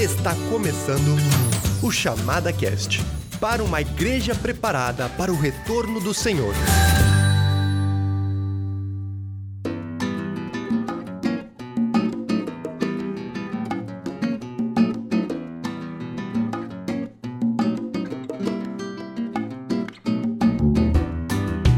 Está começando o Chamada Cast para uma igreja preparada para o retorno do Senhor.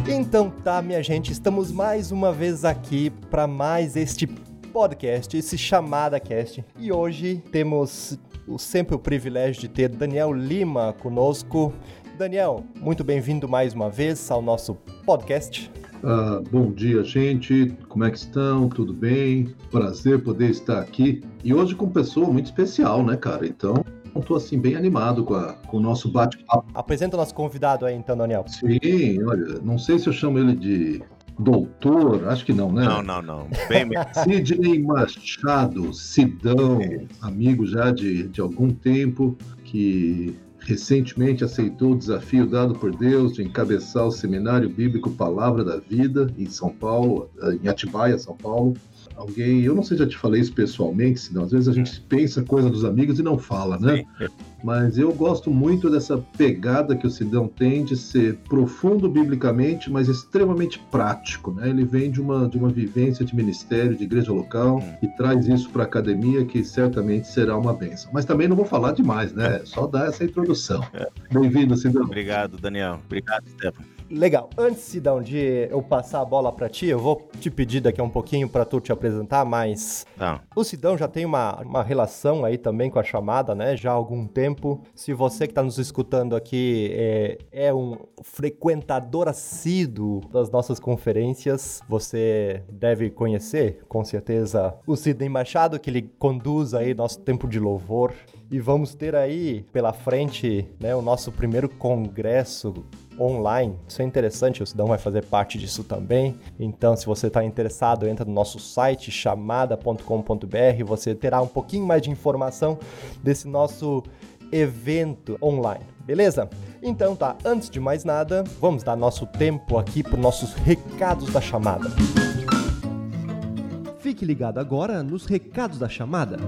Então tá, minha gente, estamos mais uma vez aqui para mais este podcast, esse chamada cast. E hoje temos o, sempre o privilégio de ter Daniel Lima conosco. Daniel, muito bem-vindo mais uma vez ao nosso podcast. Ah, bom dia, gente. Como é que estão? Tudo bem? Prazer poder estar aqui. E hoje com uma pessoa muito especial, né, cara? Então, estou assim bem animado com, a, com o nosso bate-papo. Apresenta o nosso convidado aí, então, Daniel. Sim, olha, não sei se eu chamo ele de doutor, acho que não, né? Não, não, não. Bem Sidney Machado, Sidão, amigo já de, de algum tempo, que recentemente aceitou o desafio dado por Deus de encabeçar o Seminário Bíblico Palavra da Vida em São Paulo, em Atibaia, São Paulo alguém, eu não sei se já te falei isso pessoalmente, senão às vezes a gente pensa coisa dos amigos e não fala, né? Sim. Mas eu gosto muito dessa pegada que o Sidão tem de ser profundo biblicamente, mas extremamente prático, né? Ele vem de uma, de uma vivência de ministério, de igreja local, e traz isso para a academia, que certamente será uma benção. Mas também não vou falar demais, né? Só dar essa introdução. É. Bem-vindo, Sidão. Obrigado, Daniel. Obrigado, Stefano. Legal. Antes, Sidão, de eu passar a bola para ti, eu vou te pedir daqui a um pouquinho para tu te apresentar, mas tá. o Sidão já tem uma, uma relação aí também com a chamada, né? Já há algum tempo. Se você que está nos escutando aqui é, é um frequentador assíduo das nossas conferências, você deve conhecer, com certeza, o Sidney Machado, que ele conduz aí nosso tempo de louvor. E vamos ter aí pela frente né, o nosso primeiro congresso online. Isso é interessante, o Sidão vai fazer parte disso também. Então, se você está interessado, entra no nosso site chamada.com.br, você terá um pouquinho mais de informação desse nosso evento online, beleza? Então tá, antes de mais nada, vamos dar nosso tempo aqui para nossos recados da chamada. Fique ligado agora nos recados da chamada.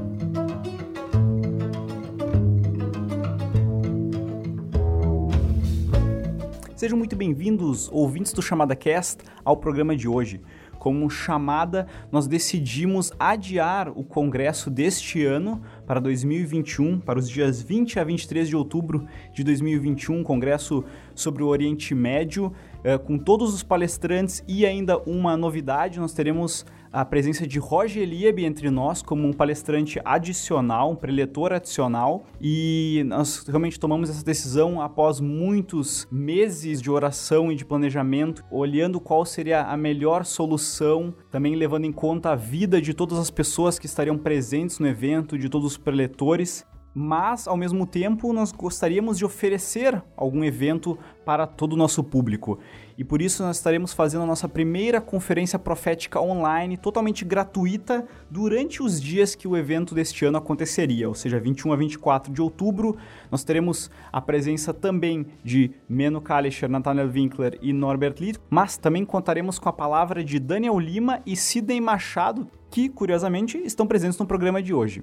Sejam muito bem-vindos, ouvintes do Chamada Cast, ao programa de hoje. Como chamada, nós decidimos adiar o congresso deste ano para 2021, para os dias 20 a 23 de outubro de 2021, congresso sobre o Oriente Médio, eh, com todos os palestrantes e ainda uma novidade, nós teremos a presença de Roger Eliab entre nós como um palestrante adicional, um preletor adicional, e nós realmente tomamos essa decisão após muitos meses de oração e de planejamento, olhando qual seria a melhor solução, também levando em conta a vida de todas as pessoas que estariam presentes no evento, de todos os preletores, mas ao mesmo tempo nós gostaríamos de oferecer algum evento para todo o nosso público. E por isso nós estaremos fazendo a nossa primeira conferência profética online, totalmente gratuita, durante os dias que o evento deste ano aconteceria, ou seja, 21 a 24 de outubro. Nós teremos a presença também de Meno Kalischer, Nathaniel Winkler e Norbert Litt, mas também contaremos com a palavra de Daniel Lima e Sidney Machado, que, curiosamente, estão presentes no programa de hoje.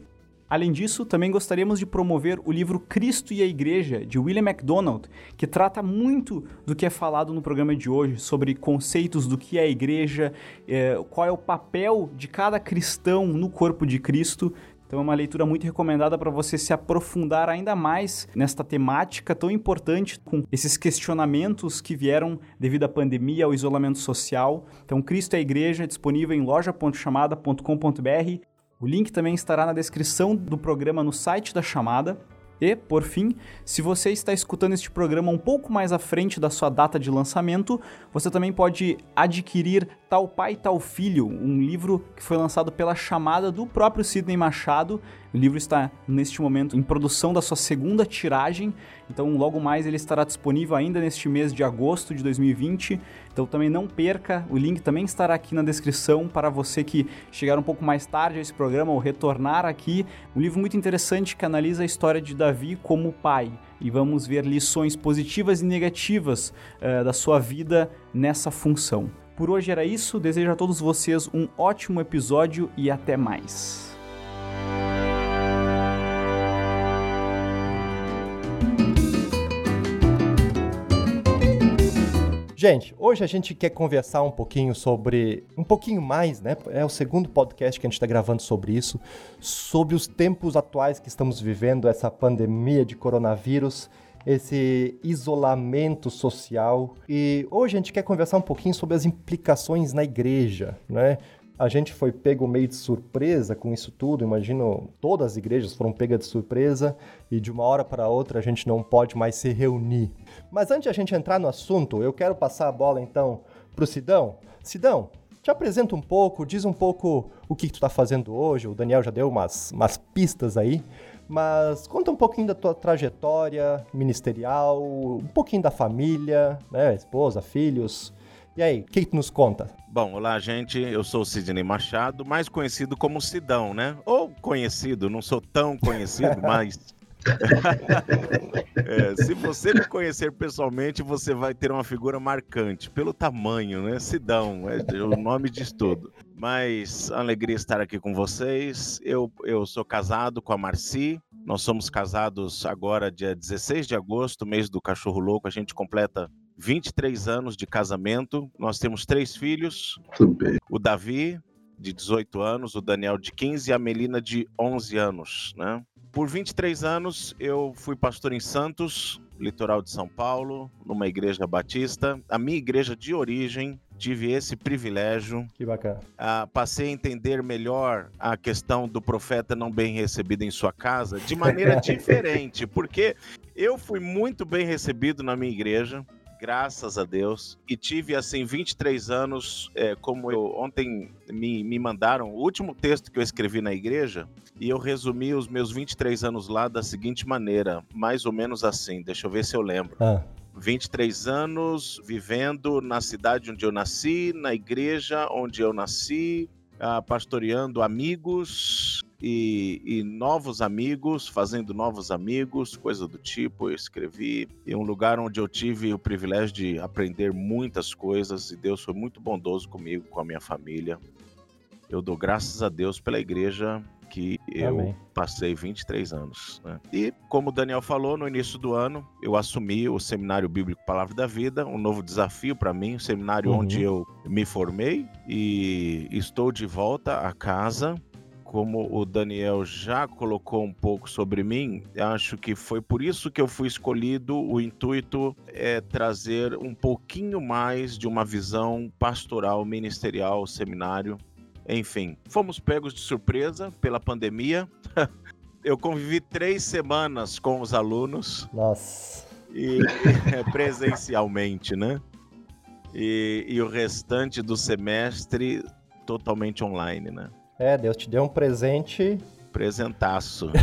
Além disso, também gostaríamos de promover o livro Cristo e a Igreja, de William MacDonald, que trata muito do que é falado no programa de hoje, sobre conceitos do que é a igreja, é, qual é o papel de cada cristão no corpo de Cristo. Então é uma leitura muito recomendada para você se aprofundar ainda mais nesta temática tão importante, com esses questionamentos que vieram devido à pandemia, ao isolamento social. Então, Cristo e a Igreja, disponível em loja.chamada.com.br o link também estará na descrição do programa no site da chamada. E, por fim, se você está escutando este programa um pouco mais à frente da sua data de lançamento, você também pode adquirir Tal Pai, Tal Filho, um livro que foi lançado pela chamada do próprio Sidney Machado. O livro está, neste momento, em produção da sua segunda tiragem, então logo mais ele estará disponível ainda neste mês de agosto de 2020. Então também não perca, o link também estará aqui na descrição para você que chegar um pouco mais tarde a esse programa ou retornar aqui. Um livro muito interessante que analisa a história de Davi como pai. E vamos ver lições positivas e negativas uh, da sua vida nessa função. Por hoje era isso, desejo a todos vocês um ótimo episódio e até mais. Gente, hoje a gente quer conversar um pouquinho sobre. Um pouquinho mais, né? É o segundo podcast que a gente está gravando sobre isso. Sobre os tempos atuais que estamos vivendo, essa pandemia de coronavírus esse isolamento social. E hoje a gente quer conversar um pouquinho sobre as implicações na igreja, né? A gente foi pego meio de surpresa com isso tudo. Imagino, todas as igrejas foram pegas de surpresa e de uma hora para outra a gente não pode mais se reunir. Mas antes de a gente entrar no assunto, eu quero passar a bola então para o Sidão. Sidão, te apresenta um pouco, diz um pouco o que, que tu está fazendo hoje. O Daniel já deu umas, umas pistas aí. Mas conta um pouquinho da tua trajetória ministerial, um pouquinho da família, né? Esposa, filhos. E aí, o que, nos conta? Bom, olá, gente. Eu sou o Sidney Machado, mais conhecido como Sidão, né? Ou conhecido, não sou tão conhecido, mas. é, se você me conhecer pessoalmente, você vai ter uma figura marcante pelo tamanho, né? Sidão, é, o nome diz tudo. Mas alegria estar aqui com vocês. Eu, eu sou casado com a Marci. Nós somos casados agora, dia 16 de agosto, mês do cachorro louco. A gente completa 23 anos de casamento. Nós temos três filhos: o Davi, de 18 anos, o Daniel, de 15 e a Melina, de 11 anos. Né? Por 23 anos, eu fui pastor em Santos, litoral de São Paulo, numa igreja batista. A minha igreja de origem tive esse privilégio. Que bacana. Uh, passei a entender melhor a questão do profeta não bem recebido em sua casa de maneira diferente, porque eu fui muito bem recebido na minha igreja graças a Deus. E tive, assim, 23 anos, é, como eu ontem me, me mandaram, o último texto que eu escrevi na igreja, e eu resumi os meus 23 anos lá da seguinte maneira, mais ou menos assim, deixa eu ver se eu lembro. Ah. 23 anos vivendo na cidade onde eu nasci, na igreja onde eu nasci, uh, pastoreando amigos e, e, novos amigos, fazendo novos amigos, coisa do tipo. Eu escrevi em um lugar onde eu tive o privilégio de aprender muitas coisas e Deus foi muito bondoso comigo, com a minha família. Eu dou graças a Deus pela igreja que eu Amém. passei 23 anos. Né? E, como o Daniel falou, no início do ano, eu assumi o Seminário Bíblico Palavra da Vida, um novo desafio para mim, um seminário uhum. onde eu me formei e estou de volta a casa. Como o Daniel já colocou um pouco sobre mim, acho que foi por isso que eu fui escolhido. O intuito é trazer um pouquinho mais de uma visão pastoral, ministerial, seminário, enfim, fomos pegos de surpresa pela pandemia. Eu convivi três semanas com os alunos. Nossa. E, presencialmente, né? E, e, o restante do semestre totalmente online, né? É, Deus te deu um presente. Presentaço.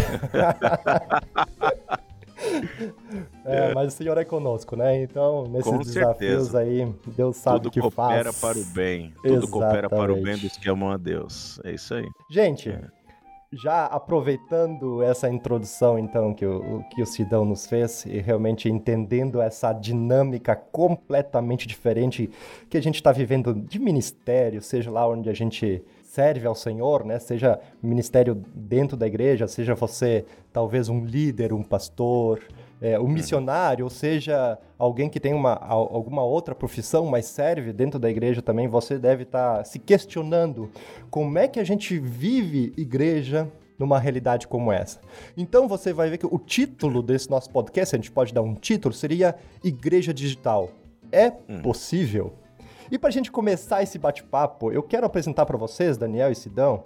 é, mas o Senhor é conosco, né? Então, nesses Com desafios certeza. aí, Deus sabe Tudo o que faz. Tudo coopera para o bem. Tudo Exatamente. coopera para o bem dos que amam a Deus. É isso aí. Gente, é. já aproveitando essa introdução, então, que o, que o Sidão nos fez, e realmente entendendo essa dinâmica completamente diferente que a gente está vivendo de ministério, seja lá onde a gente serve ao Senhor, né? Seja ministério dentro da igreja, seja você talvez um líder, um pastor, é, um uhum. missionário, ou seja, alguém que tem uma, alguma outra profissão, mas serve dentro da igreja também, você deve estar tá se questionando como é que a gente vive igreja numa realidade como essa. Então você vai ver que o título desse nosso podcast, a gente pode dar um título, seria Igreja Digital. É hum. possível? E para a gente começar esse bate-papo, eu quero apresentar para vocês, Daniel e Sidão,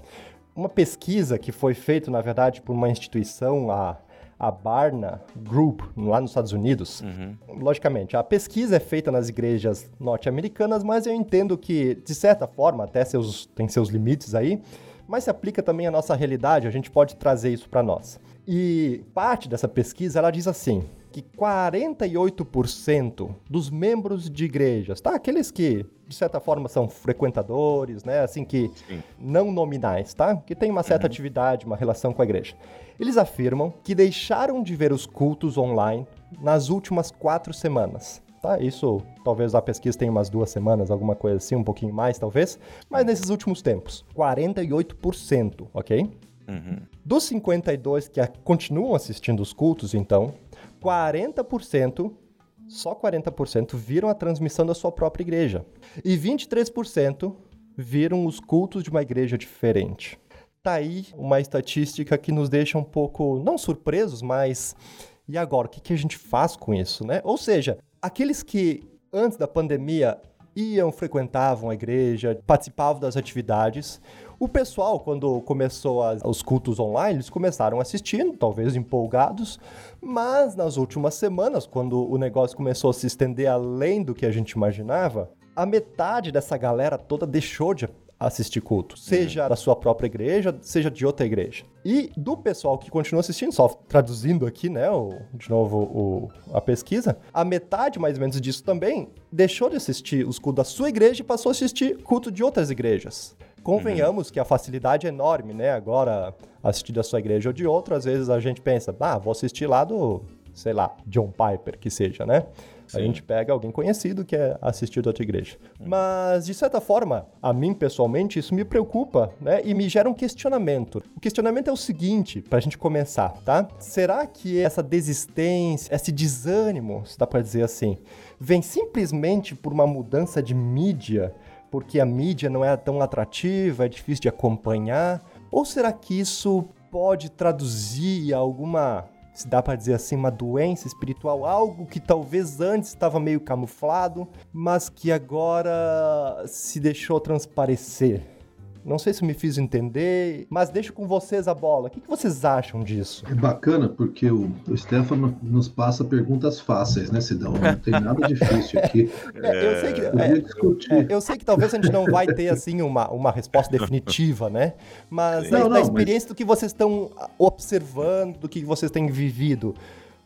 uma pesquisa que foi feita, na verdade, por uma instituição, a, a Barna Group, lá nos Estados Unidos. Uhum. Logicamente, a pesquisa é feita nas igrejas norte-americanas, mas eu entendo que, de certa forma, até seus, tem seus limites aí, mas se aplica também à nossa realidade, a gente pode trazer isso para nós. E parte dessa pesquisa, ela diz assim, que 48% dos membros de igrejas, tá? Aqueles que, de certa forma, são frequentadores, né? Assim, que Sim. não nominais, tá? Que tem uma certa uhum. atividade, uma relação com a igreja. Eles afirmam que deixaram de ver os cultos online nas últimas quatro semanas. Tá, isso talvez a pesquisa tenha umas duas semanas, alguma coisa assim, um pouquinho mais talvez, mas nesses últimos tempos, 48%, ok? Uhum. Dos 52 que continuam assistindo os cultos, então, 40% só 40% viram a transmissão da sua própria igreja. E 23% viram os cultos de uma igreja diferente. Tá aí uma estatística que nos deixa um pouco, não surpresos, mas e agora? O que, que a gente faz com isso, né? Ou seja, aqueles que antes da pandemia iam, frequentavam a igreja, participavam das atividades. O pessoal, quando começou os cultos online, eles começaram assistindo, talvez empolgados, mas nas últimas semanas, quando o negócio começou a se estender além do que a gente imaginava, a metade dessa galera toda deixou de assistir culto, seja da sua própria igreja, seja de outra igreja. E do pessoal que continua assistindo, só traduzindo aqui, né, o, de novo o, a pesquisa, a metade mais ou menos disso também deixou de assistir os cultos da sua igreja e passou a assistir culto de outras igrejas. Convenhamos uhum. que a facilidade é enorme, né? Agora, assistir da sua igreja ou de outra, às vezes a gente pensa, ah, vou assistir lá do, sei lá, John Piper, que seja, né? Sim. A gente pega alguém conhecido que é assistido a outra igreja. Mas, de certa forma, a mim pessoalmente, isso me preocupa, né? E me gera um questionamento. O questionamento é o seguinte, pra gente começar, tá? Será que essa desistência, esse desânimo, se dá pra dizer assim, vem simplesmente por uma mudança de mídia? Porque a mídia não é tão atrativa, é difícil de acompanhar? Ou será que isso pode traduzir alguma se dá para dizer assim, uma doença espiritual, algo que talvez antes estava meio camuflado, mas que agora se deixou transparecer. Não sei se me fiz entender, mas deixo com vocês a bola. O que, que vocês acham disso? É bacana porque o, o Stefano nos passa perguntas fáceis, né, Sidão? Não tem nada difícil aqui. É, eu, sei que, é, é, eu sei que talvez a gente não vai ter assim uma, uma resposta definitiva, né? Mas não, da experiência mas... do que vocês estão observando, do que vocês têm vivido,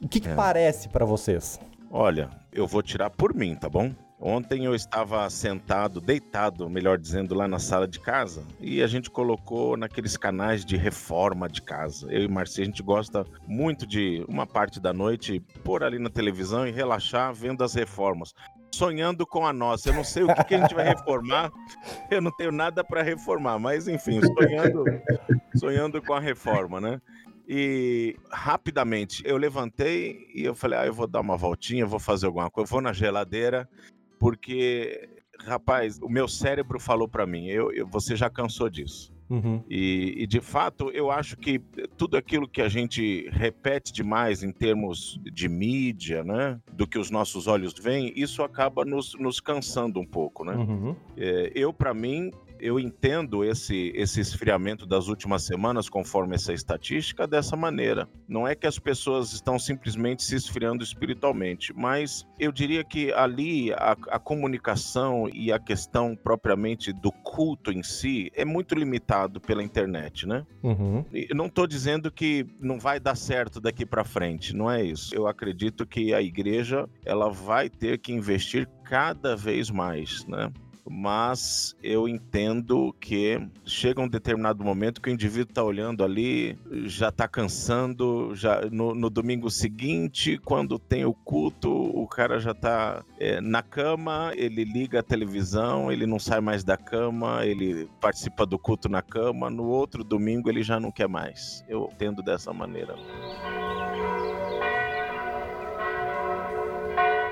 o que, que é. parece para vocês? Olha, eu vou tirar por mim, tá bom? Ontem eu estava sentado, deitado, melhor dizendo, lá na sala de casa e a gente colocou naqueles canais de reforma de casa. Eu e Marcia, a gente gosta muito de uma parte da noite pôr ali na televisão e relaxar vendo as reformas. Sonhando com a nossa. Eu não sei o que, que a gente vai reformar, eu não tenho nada para reformar, mas enfim, sonhando, sonhando com a reforma, né? E rapidamente eu levantei e eu falei: ah, eu vou dar uma voltinha, vou fazer alguma coisa, vou na geladeira porque, rapaz, o meu cérebro falou para mim, eu, eu, você já cansou disso. Uhum. E, e, de fato, eu acho que tudo aquilo que a gente repete demais em termos de mídia, né, do que os nossos olhos veem, isso acaba nos, nos cansando um pouco, né? Uhum. É, eu, para mim, eu entendo esse, esse esfriamento das últimas semanas, conforme essa estatística, dessa maneira. Não é que as pessoas estão simplesmente se esfriando espiritualmente, mas eu diria que ali a, a comunicação e a questão propriamente do culto em si é muito limitado pela internet, né? Uhum. Eu não estou dizendo que não vai dar certo daqui para frente, não é isso. Eu acredito que a igreja ela vai ter que investir cada vez mais, né? Mas eu entendo que chega um determinado momento que o indivíduo está olhando ali, já está cansando, já no, no, domingo seguinte, quando tem o culto, o cara já está é, na cama, ele liga a televisão, ele não sai mais da cama, ele participa do culto na cama, no outro domingo ele já não quer mais. Eu entendo dessa maneira.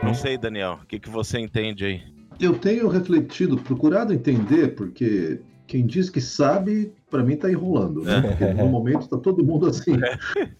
Não sei, Daniel, o que, que você entende aí? Eu tenho refletido, procurado entender, porque quem diz que sabe, para mim está enrolando. Né? Porque no momento está todo mundo assim,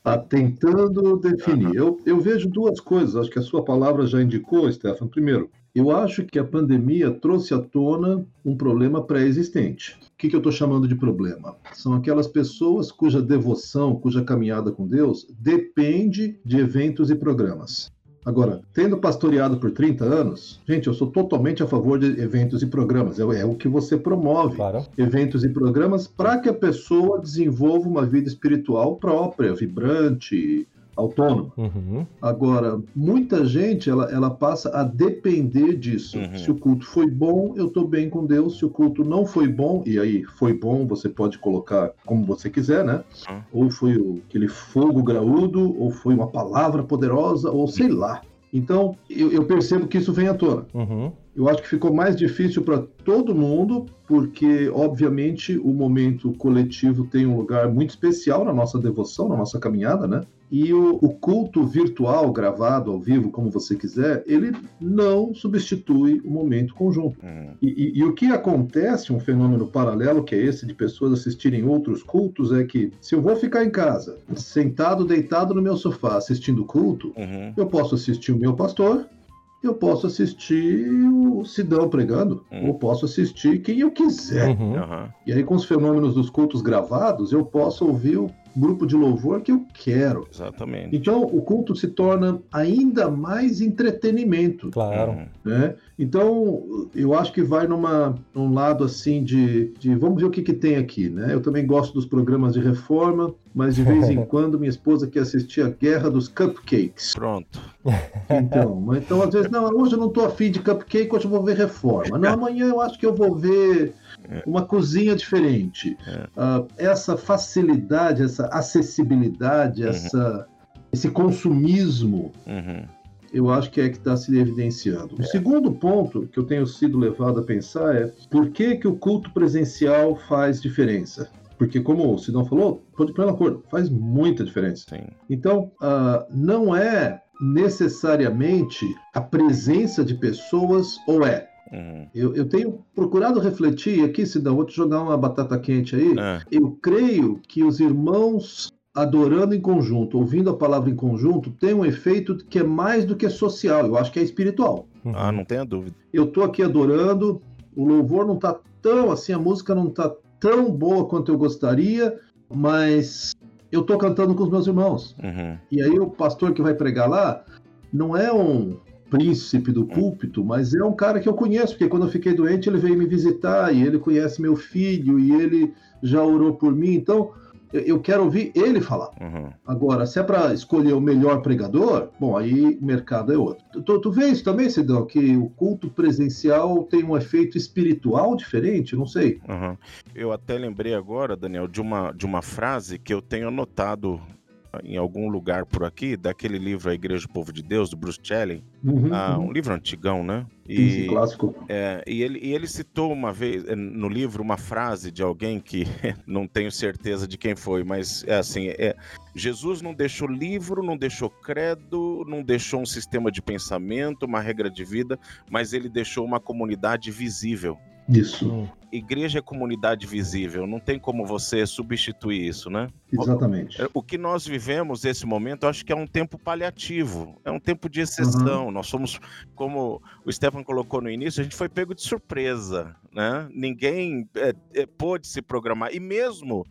tá tentando definir. Eu, eu vejo duas coisas, acho que a sua palavra já indicou, Stefan. Primeiro, eu acho que a pandemia trouxe à tona um problema pré-existente. O que, que eu estou chamando de problema? São aquelas pessoas cuja devoção, cuja caminhada com Deus depende de eventos e programas. Agora, tendo pastoreado por 30 anos, gente, eu sou totalmente a favor de eventos e programas. É, é o que você promove. Claro. Eventos e programas para que a pessoa desenvolva uma vida espiritual própria, vibrante, autônomo. Uhum. Agora, muita gente ela, ela passa a depender disso. Uhum. Se o culto foi bom, eu estou bem com Deus. Se o culto não foi bom, e aí foi bom, você pode colocar como você quiser, né? Uhum. Ou foi o, aquele fogo graúdo, ou foi uma palavra poderosa, ou sei lá. Então, eu, eu percebo que isso vem à tona. Uhum. Eu acho que ficou mais difícil para todo mundo, porque, obviamente, o momento coletivo tem um lugar muito especial na nossa devoção, na nossa caminhada, né? E o, o, culto virtual, gravado ao vivo, como você quiser, ele não substitui o momento conjunto. Uhum. E, e, e, o que acontece, um fenômeno paralelo, que é esse de pessoas assistirem outros cultos, é que se eu vou ficar em casa, sentado, deitado no meu sofá, assistindo culto, uhum. eu posso assistir o meu pastor, eu posso assistir o Sidão pregando, uhum. ou posso assistir quem eu quiser. Uhum. E aí, com os fenômenos dos cultos gravados, eu posso ouvir o grupo de louvor que eu quero. Exatamente. Então o culto se torna ainda mais entretenimento. Claro. Né? Então eu acho que vai numa num lado assim de, de vamos ver o que, que tem aqui, né? Eu também gosto dos programas de reforma, mas de vez em quando minha esposa quer assistir a Guerra dos Cupcakes. Pronto. Então, então às vezes não, hoje eu não estou afim de cupcake, hoje eu vou ver reforma. Não, amanhã eu acho que eu vou ver. Uma cozinha diferente. É. Uh, essa facilidade, essa acessibilidade, uhum. essa, esse consumismo, uhum. eu acho que é que está se evidenciando. O é. segundo ponto que eu tenho sido levado a pensar é por que, que o culto presencial faz diferença? Porque, como o Sidão falou, estou de pleno acordo, faz muita diferença. Sim. Então, uh, não é necessariamente a presença de pessoas, ou é Uhum. Eu, eu, tenho procurado refletir aqui, Sidão, vou te jogar uma batata quente aí. É. Eu creio que os irmãos adorando em conjunto, ouvindo a palavra em conjunto, tem um efeito que é mais do que social, eu acho que é espiritual. Uhum. Ah, não tenha dúvida. Eu tô aqui adorando, o louvor não tá tão assim, a música não tá tão boa quanto eu gostaria, mas eu tô cantando com os meus irmãos. Uhum. E aí o pastor que vai pregar lá não é um príncipe do púlpito, mas é um cara que eu conheço, porque quando eu fiquei doente ele veio me visitar e ele conhece meu filho e ele já orou por mim, então eu quero ouvir ele falar. Uhum. Agora, se é para escolher o melhor pregador, bom, aí o mercado é outro. Tu, tu vê isso também, Cidão, que o culto presencial tem um efeito espiritual diferente? Não sei. Uhum. Eu até lembrei agora, Daniel, de uma, de uma frase que eu tenho anotado em algum lugar por aqui, daquele livro A Igreja do Povo de Deus, do Bruce Chelling, uhum, ah, uhum. um livro antigão, né? E, clássico. É, e, ele, e ele citou uma vez é, no livro uma frase de alguém que não tenho certeza de quem foi, mas é assim: é, Jesus não deixou livro, não deixou credo, não deixou um sistema de pensamento, uma regra de vida, mas ele deixou uma comunidade visível. Isso. Hum. Igreja é comunidade visível, não tem como você substituir isso, né? Exatamente. O, o que nós vivemos nesse momento, acho que é um tempo paliativo, é um tempo de exceção. Uhum. Nós somos, como o Stefan colocou no início, a gente foi pego de surpresa, né? Ninguém é, é, pôde se programar, e mesmo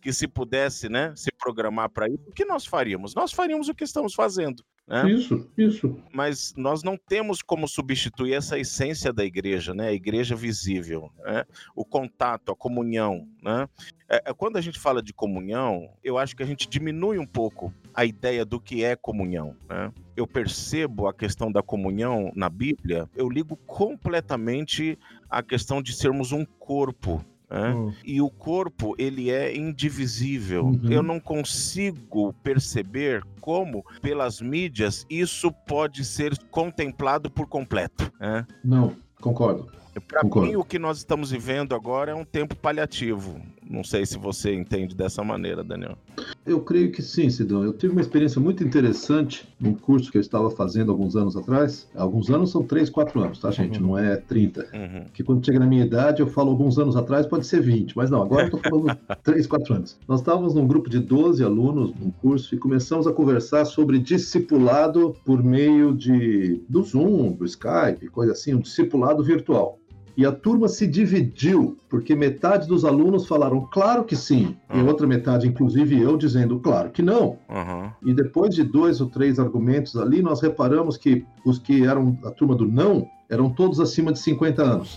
que se pudesse, né, se programar para isso, o que nós faríamos? Nós faríamos o que estamos fazendo. Né? Isso, isso. Mas nós não temos como substituir essa essência da igreja, né? A igreja visível, né? o contato, a comunhão. Né? É, é, quando a gente fala de comunhão, eu acho que a gente diminui um pouco a ideia do que é comunhão. Né? Eu percebo a questão da comunhão na Bíblia, eu ligo completamente a questão de sermos um corpo né? Uhum. E o corpo ele é indivisível. Uhum. Eu não consigo perceber como, pelas mídias, isso pode ser contemplado por completo. Né? Não, concordo. Para mim, o que nós estamos vivendo agora é um tempo paliativo. Não sei se você entende dessa maneira, Daniel. Eu creio que sim, Sidão. Eu tive uma experiência muito interessante num curso que eu estava fazendo alguns anos atrás. Alguns anos são 3, 4 anos, tá, gente? Uhum. Não é 30. Uhum. Que quando chega na minha idade, eu falo alguns anos atrás, pode ser 20. Mas não, agora eu estou falando 3, 4 anos. Nós estávamos num grupo de 12 alunos num curso e começamos a conversar sobre discipulado por meio de do Zoom, do Skype, coisa assim, um discipulado virtual. E a turma se dividiu, porque metade dos alunos falaram claro que sim, uhum. e outra metade, inclusive eu, dizendo claro que não. Uhum. E depois de dois ou três argumentos ali, nós reparamos que os que eram a turma do não eram todos acima de 50 anos.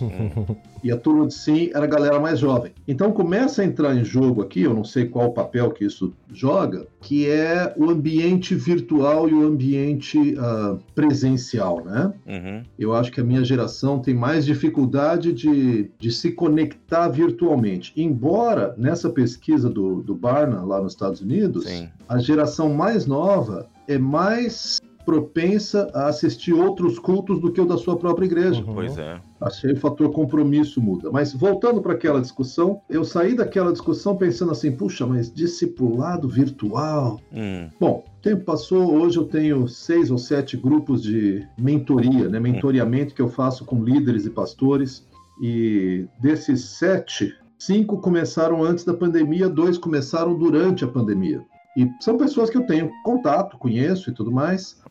e a turma de sim era a galera mais jovem. Então começa a entrar em jogo aqui, eu não sei qual o papel que isso joga, que é o ambiente virtual e o ambiente uh, presencial, né? Uhum. Eu acho que a minha geração tem mais dificuldade de, de se conectar virtualmente. Embora nessa pesquisa do, do Barna, lá nos Estados Unidos, sim. a geração mais nova é mais propensa a assistir outros cultos do que o da sua própria igreja. Uhum. Pois é. Achei o fator compromisso muda. Mas voltando para aquela discussão, eu saí daquela discussão pensando assim, puxa, mas discipulado virtual. Hum, Bom, o tempo passou, hoje eu tenho seis ou sete grupos de mentoria, né? Mentoreamento que eu faço com líderes e pastores. E desses sete, cinco começaram antes da pandemia, dois começaram durante a pandemia. E são pessoas que eu tenho contato, conheço e tudo mais.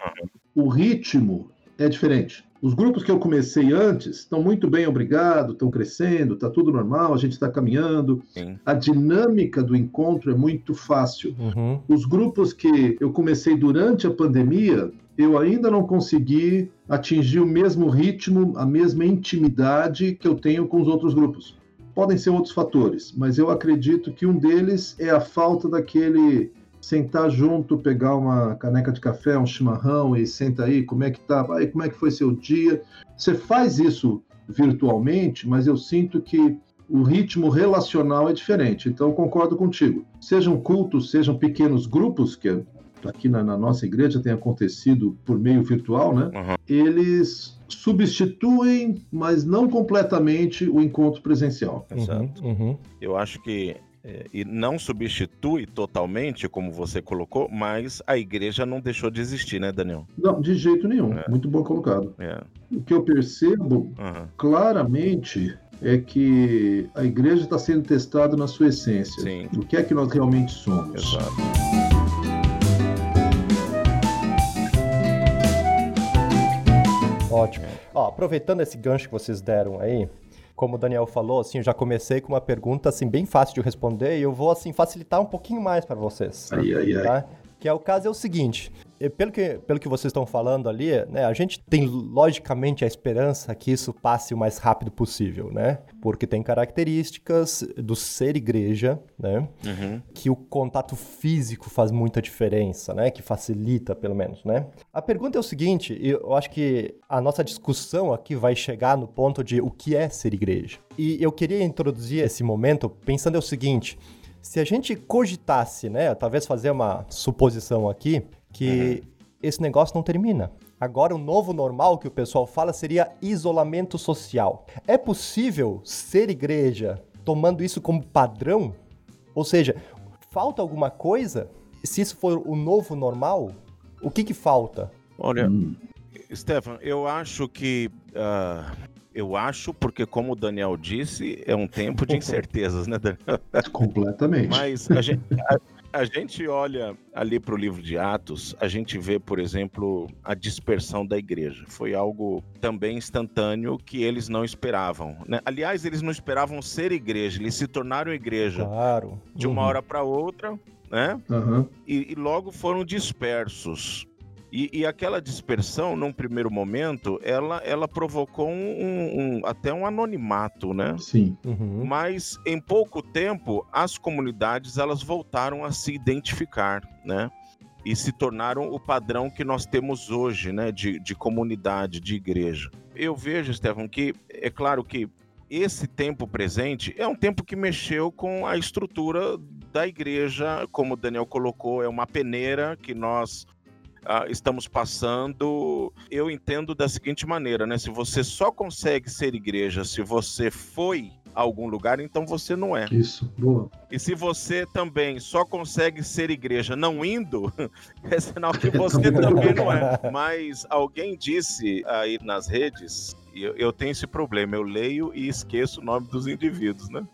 O ritmo é diferente. Os grupos que eu comecei antes estão muito bem, obrigado, estão crescendo, está tudo normal, a gente está caminhando. sim. A dinâmica do encontro é muito fácil. Uhum. Os grupos que eu comecei durante a pandemia, eu ainda não consegui atingir o mesmo ritmo, a mesma intimidade que eu tenho com os outros grupos. Podem ser outros fatores, mas eu acredito que um deles é a falta daquele sentar junto, pegar uma caneca de café, um chimarrão e senta aí, como é que tá? Aí, como é que foi seu dia? Você faz isso virtualmente, mas eu sinto que o ritmo relacional é diferente. Então, concordo contigo. Sejam cultos, sejam pequenos grupos, que aqui na, na nossa igreja tem acontecido por meio virtual, né? Uhum. Eles substituem, mas não completamente, o encontro presencial. Exato. Uhum. Uhum. Eu acho que é, e não substitui totalmente, como você colocou, mas a igreja não deixou de existir, né, Daniel? Não, de jeito nenhum. É. Muito bom colocado. É. O que eu percebo aham. claramente é que a igreja está sendo testada na sua essência. Sim. O que é que nós realmente somos? Exato. Ótimo. Ó, aproveitando esse gancho que vocês deram aí, como o Daniel falou, assim, eu já comecei com uma pergunta assim bem fácil de responder e eu vou assim facilitar um pouquinho mais para vocês. Ai, ai, ai. tá? Que é o caso é o seguinte, pelo que, pelo que vocês estão falando ali, né, a gente tem logicamente a esperança que isso passe o mais rápido possível, né? Porque tem características do ser igreja, né? Uhum. que o contato físico faz muita diferença, né? Que facilita, pelo menos, né? A pergunta é o seguinte, eu acho que a nossa discussão aqui vai chegar no ponto de o que é ser igreja. E eu queria introduzir esse momento pensando o seguinte, se a gente cogitasse, né, talvez fazer uma suposição aqui, que esse negócio não termina. Agora, o novo normal que o pessoal fala seria isolamento social. É possível ser igreja tomando isso como padrão? Ou seja, falta alguma coisa? Se isso for o novo normal, o que que falta? Olha, Hum, Stefan, eu acho que. ah, eu acho, porque como o Daniel disse, é um tempo de incertezas, né, Daniel? completamente. Mas a gente, a, a gente olha ali para o livro de Atos, a gente vê, por exemplo, a dispersão da igreja. Foi algo também instantâneo que eles não esperavam. né? Aliás, eles não esperavam ser igreja, eles se tornaram igreja Claro. de uma Uhum. hora para outra, né? Aham. e, e logo foram dispersos. E, e aquela dispersão, num primeiro momento, ela, ela provocou um, um- até um anonimato, né? Sim. Uhum. Mas em pouco tempo, as comunidades elas voltaram a se identificar, né? E se tornaram o padrão que nós temos hoje, né? De, de comunidade, de igreja. Eu vejo, Stefan, que é claro que esse tempo presente é um tempo que mexeu com a estrutura da igreja, como o Daniel colocou, é uma peneira que nós ah, estamos passando. Eu entendo da seguinte maneira, né? Se você só consegue ser igreja se você foi a algum lugar, então você não é. Isso. Boa. E se você também só consegue ser igreja não indo, é sinal que você também não é. Mas alguém disse aí nas redes, eu, eu tenho esse problema, eu leio e esqueço o nome dos indivíduos, né?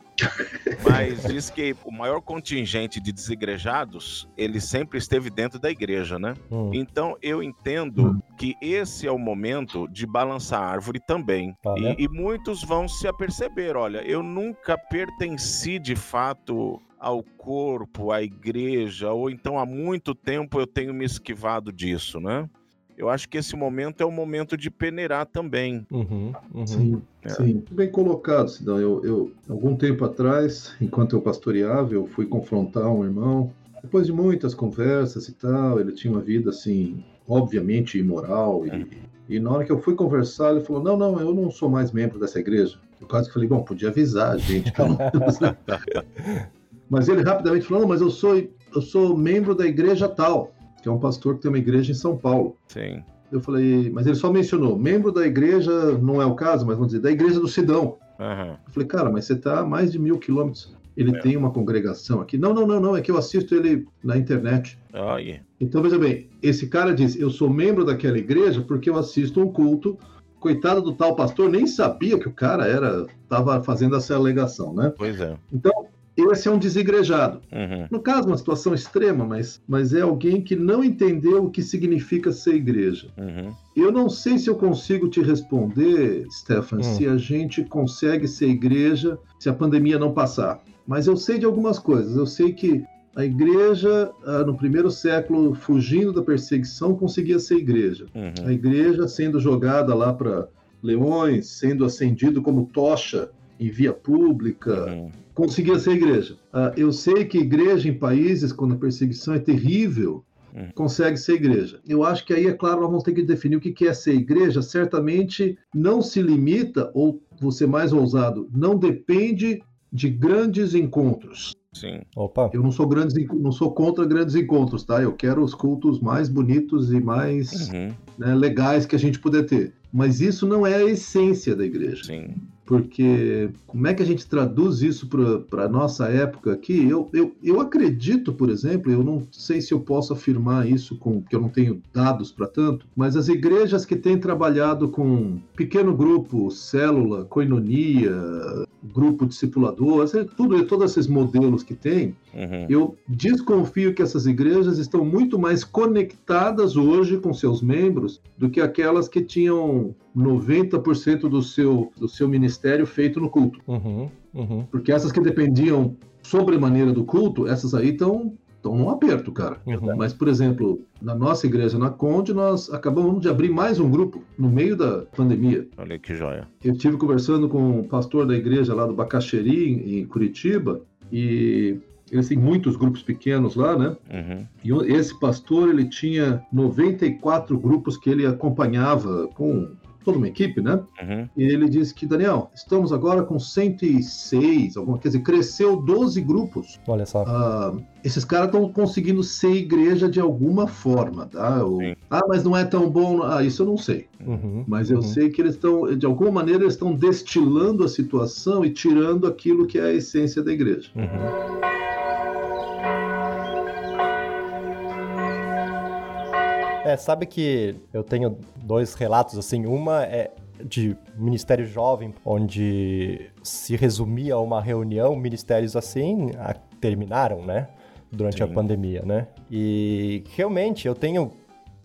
Mas diz que o maior contingente de desigrejados, ele sempre esteve dentro da igreja, né? Hum, Então eu entendo que esse é o momento de balançar a árvore também. Olha. E, e muitos vão se aperceber: olha, eu nunca pertenci de fato ao corpo, à igreja, ou então há muito tempo eu tenho me esquivado disso, né? Eu acho que esse momento é o momento de peneirar também. uhum, uhum. Sim, É. sim. Muito bem colocado, Sidão. Eu, eu, algum tempo atrás, enquanto eu pastoreava, eu fui confrontar um irmão. Depois de muitas conversas e tal, ele tinha uma vida, assim, obviamente imoral. E, e na hora que eu fui conversar, ele falou: Não, não, eu não sou mais membro dessa igreja. Eu quase que falei: Bom, podia avisar a gente, pelo menos. né?" Mas ele rapidamente falou: Não, mas eu sou, eu sou membro da igreja tal. Que é um pastor que tem uma igreja em São Paulo. Sim. Eu falei, mas ele só mencionou, membro da igreja, não é o caso, mas vamos dizer, da igreja do Sidão. Uhum. Eu falei, cara, mas você está a mais de mil quilômetros. Ele É. tem uma congregação aqui. Não, não, não, não, é que eu assisto ele na internet. Olha. Então, veja bem, esse cara diz, eu sou membro daquela igreja porque eu assisto um culto. Coitado do tal pastor, nem sabia que o cara era, estava fazendo essa alegação, né? Pois é. Então, esse é um desigrejado. Uhum. No caso, uma situação extrema, mas, mas é alguém que não entendeu o que significa ser igreja. Uhum. Eu não sei se eu consigo te responder, Stefan, Hum. se a gente consegue ser igreja se a pandemia não passar. Mas eu sei de algumas coisas. Eu sei que a igreja, ah, no primeiro século, fugindo da perseguição, conseguia ser igreja. Uhum. A igreja sendo jogada lá para leões, sendo acendido como tocha em via pública, Uhum. conseguia ser igreja. Ah, eu sei que igreja em países, quando a perseguição é terrível, Uhum. consegue ser igreja. Eu acho que aí, é claro, nós vamos ter que definir o que que é ser igreja. Certamente não se limita, ou vou ser mais ousado, não depende de grandes encontros. Sim. Opa. Eu não sou, grandes, não sou contra grandes encontros, tá? Eu quero os cultos mais bonitos e mais Uhum. né, legais que a gente puder ter. Mas isso não é a essência da igreja. Sim. Porque como é que a gente traduz isso para a nossa época aqui? Eu, eu, eu acredito, por exemplo, eu não sei se eu posso afirmar isso, com, porque eu não tenho dados para tanto, mas as igrejas que têm trabalhado com pequeno grupo, célula, coinonia, grupo discipulador, tudo, todos esses modelos que tem, Uhum. eu desconfio que essas igrejas estão muito mais conectadas hoje com seus membros do que aquelas que tinham 90% do seu, do seu ministério feito no culto. Uhum, uhum. Porque essas que dependiam sobremaneira do culto, essas aí estão estão num aperto, cara. Uhum. Mas, por exemplo, na nossa igreja, na Conde, nós acabamos de abrir mais um grupo no meio da pandemia. Olha que joia. Eu estive conversando com o pastor da igreja lá do Bacaxeri, em Curitiba, e eles têm muitos grupos pequenos lá, né? Uhum. E esse pastor, ele tinha 94 grupos que ele acompanhava com toda uma equipe, né? Uhum. E ele disse que, Daniel, estamos agora com 106, alguma, quer dizer, cresceu 12 grupos. Olha só. Ah, esses caras estão conseguindo ser igreja de alguma forma, tá? Ah, mas não é tão bom. Ah, isso eu não sei. Uhum, Mas eu uhum. sei que eles estão, de alguma maneira, eles estão destilando a situação e tirando aquilo que é a essência da igreja. Uhum. É, sabe que eu tenho dois relatos, assim, uma é de ministério jovem, onde se resumia a uma reunião, ministérios assim a- terminaram, né? Durante a Sim. pandemia, né? E realmente eu tenho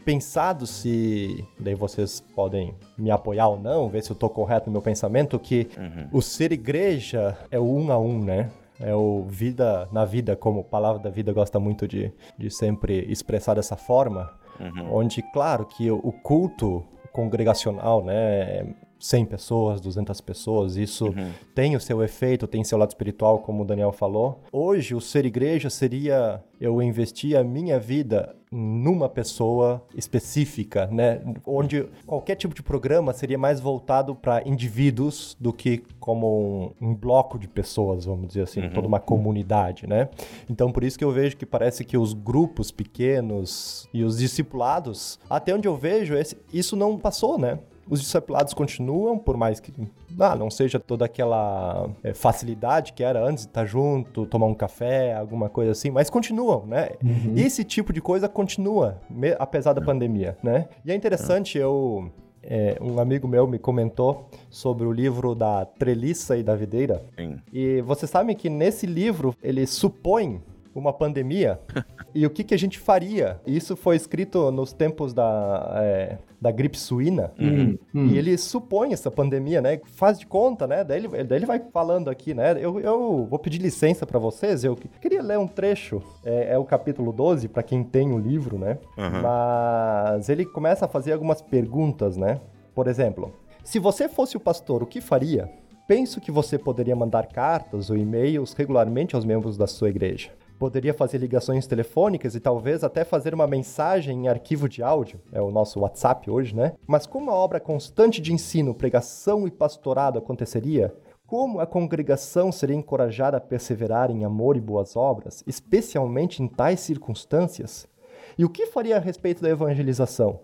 pensado se, daí vocês podem me apoiar ou não, ver se eu tô correto no meu pensamento, que Uhum. o ser igreja é o um a um, né? É o vida na vida, como a palavra da vida gosta muito de, de sempre expressar dessa forma, Uhum. onde, claro, que o culto congregacional, né? 100 pessoas, 200 pessoas, isso Uhum. tem o seu efeito, tem seu lado espiritual, como o Daniel falou. Hoje, o ser igreja seria eu investir a minha vida numa pessoa específica, né? Onde qualquer tipo de programa seria mais voltado para indivíduos do que como um, um bloco de pessoas, vamos dizer assim, Uhum. toda uma comunidade, né? Então, por isso que eu vejo que parece que os grupos pequenos e os discipulados, até onde eu vejo, esse- isso não passou, né? Os discipulados continuam, por mais que ah, não seja toda aquela é, facilidade que era antes de estar junto, tomar um café, alguma coisa assim, mas continuam, né? Esse tipo de coisa continua, me- apesar da pandemia, né? E é interessante, eu. é, um amigo meu me comentou sobre o livro da Treliça e da Videira. Sim. E você sabe que nesse livro ele supõe uma pandemia e o que, que a gente faria. Isso foi escrito nos tempos da, é, da gripe suína. Hum, hum. E ele supõe essa pandemia, né? Faz de conta, né? Daí ele, daí ele vai falando aqui, né? Eu, eu vou pedir licença para vocês. Eu queria ler um trecho. É, é o capítulo 12, para quem tem o livro, né? Uhum. Mas ele começa a fazer algumas perguntas, né? Por exemplo, se você fosse o pastor, o que faria? Penso que você poderia mandar cartas ou e-mails regularmente aos membros da sua igreja. Poderia fazer ligações telefônicas e talvez até fazer uma mensagem em arquivo de áudio, é o nosso WhatsApp hoje, né? Mas como a obra constante de ensino, pregação e pastorado aconteceria, como a congregação seria encorajada a perseverar em amor e boas obras, especialmente em tais circunstâncias? E o que faria a respeito da evangelização?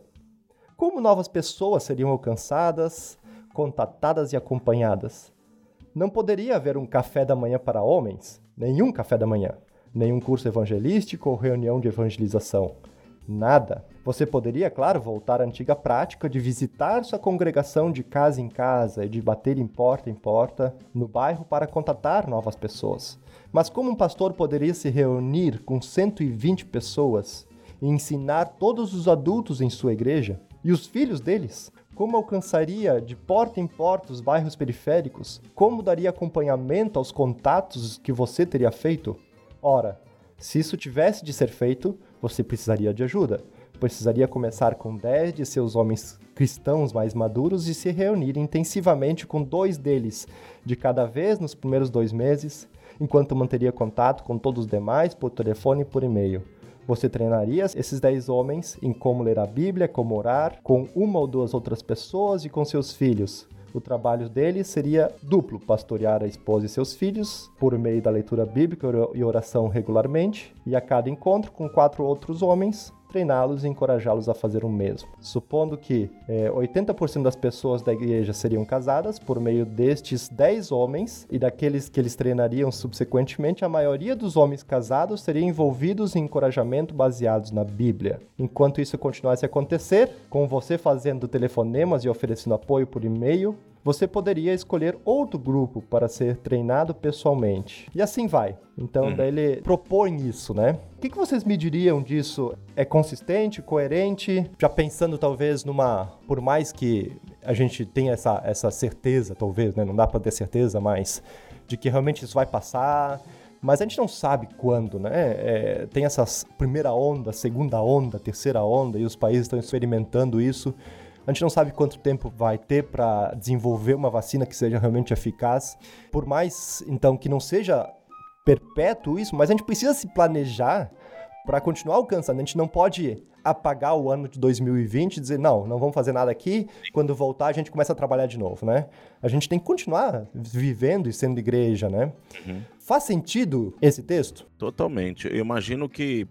Como novas pessoas seriam alcançadas, contatadas e acompanhadas? Não poderia haver um café da manhã para homens? Nenhum café da manhã. Nenhum curso evangelístico ou reunião de evangelização. Nada. Você poderia, claro, voltar à antiga prática de visitar sua congregação de casa em casa e de bater em porta em porta no bairro para contatar novas pessoas. Mas como um pastor poderia se reunir com 120 pessoas e ensinar todos os adultos em sua igreja e os filhos deles? Como alcançaria de porta em porta os bairros periféricos? Como daria acompanhamento aos contatos que você teria feito? Ora, se isso tivesse de ser feito, você precisaria de ajuda. Precisaria começar com 10 de seus homens cristãos mais maduros e se reunir intensivamente com dois deles, de cada vez nos primeiros dois meses, enquanto manteria contato com todos os demais por telefone e por e-mail. Você treinaria esses 10 homens em como ler a Bíblia, como orar, com uma ou duas outras pessoas e com seus filhos, o trabalho dele seria duplo: pastorear a esposa e seus filhos por meio da leitura bíblica e oração regularmente, e a cada encontro com quatro outros homens, treiná-los e encorajá-los a fazer o mesmo. Supondo que é, 80% das pessoas da igreja seriam casadas por meio destes 10 homens e daqueles que eles treinariam subsequentemente, a maioria dos homens casados seriam envolvidos em encorajamento baseados na Bíblia. Enquanto isso continuasse a acontecer, com você fazendo telefonemas e oferecendo apoio por e-mail, você poderia escolher outro grupo para ser treinado pessoalmente. E assim vai. Então, uhum. daí ele propõe isso, né? O que, que vocês me diriam disso? É consistente, coerente? Já pensando talvez numa. Por mais que a gente tenha essa, essa certeza, talvez, né? Não dá para ter certeza, mas de que realmente isso vai passar. Mas a gente não sabe quando, né? É, tem essa primeira onda, segunda onda, terceira onda, e os países estão experimentando isso. A gente não sabe quanto tempo vai ter para desenvolver uma vacina que seja realmente eficaz. Por mais, então, que não seja perpétuo isso, mas a gente precisa se planejar para continuar alcançando. A gente não pode apagar o ano de 2020 e dizer, não, não vamos fazer nada aqui, quando voltar a gente começa a trabalhar de novo, né? A gente tem que continuar vivendo e sendo igreja, né? Uhum. Faz sentido esse texto? Totalmente. Eu imagino que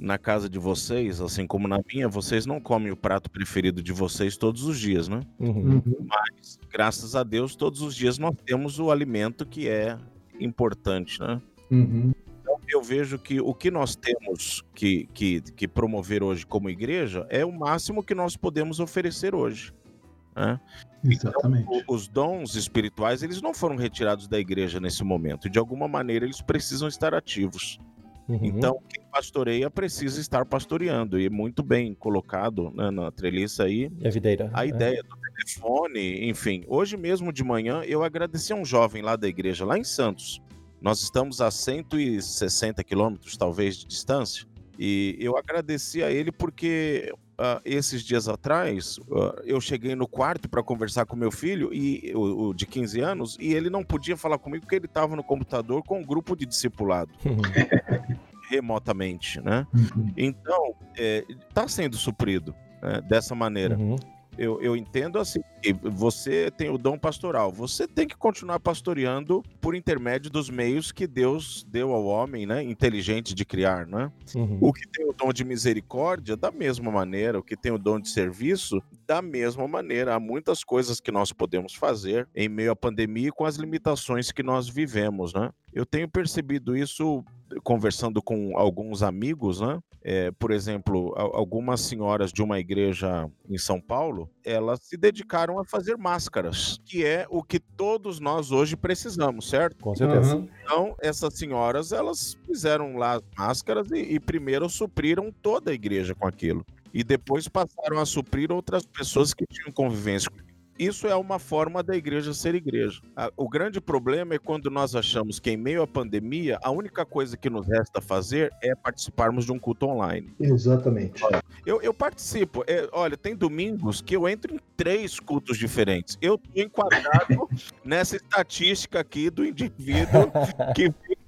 na casa de vocês, assim como na minha, vocês não comem o prato preferido de vocês todos os dias, né? Uhum. uhum. Mas, graças a Deus, todos os dias nós temos o alimento que é importante, né? Uhum. Então, eu vejo que o que nós temos que, que, que promover hoje como igreja é o máximo que nós podemos oferecer hoje. Né? Então, Exatamente. Então, os dons espirituais, eles não foram retirados da igreja nesse momento. De alguma maneira, eles precisam estar ativos. Uhum. Então, quem pastoreia precisa estar pastoreando. E muito bem colocado né, na treliça aí. a videira. A é. ideia do telefone, enfim. Hoje mesmo de manhã, eu agradeci a um jovem lá da igreja, lá em Santos. Nós estamos a 160 quilômetros, talvez, de distância. E eu agradeci a ele porque uh, esses dias atrás uh, eu cheguei no quarto para conversar com meu filho e o, o, de 15 anos e ele não podia falar comigo porque ele estava no computador com um grupo de discipulado. remotamente, né? Uhum. Então, está é, sendo suprido né, dessa maneira. Uhum eu, eu entendo assim, você tem o dom pastoral, você tem que continuar pastoreando por intermédio dos meios que Deus deu ao homem, né, inteligente de criar, né? Uhum. O que tem o dom de misericórdia, da mesma maneira, o que tem o dom de serviço, da mesma maneira. Há muitas coisas que nós podemos fazer em meio à pandemia e com as limitações que nós vivemos, né? Eu tenho percebido isso conversando com alguns amigos, né? É, por exemplo, algumas senhoras de uma igreja em São Paulo, elas se dedicaram a fazer máscaras, que é o que todos nós hoje precisamos, certo? Com certeza. Uhum. Então, essas senhoras, elas fizeram lá as máscaras e, e primeiro supriram toda a igreja com aquilo e depois passaram a suprir outras pessoas que tinham convivência com isso é uma forma da igreja ser igreja. O grande problema é quando nós achamos que, em meio à pandemia, a única coisa que nos resta fazer é participarmos de um culto online. Exatamente. Eu, eu participo. É, olha, tem domingos que eu entro em três cultos diferentes. Eu estou enquadrado nessa estatística aqui do indivíduo que fica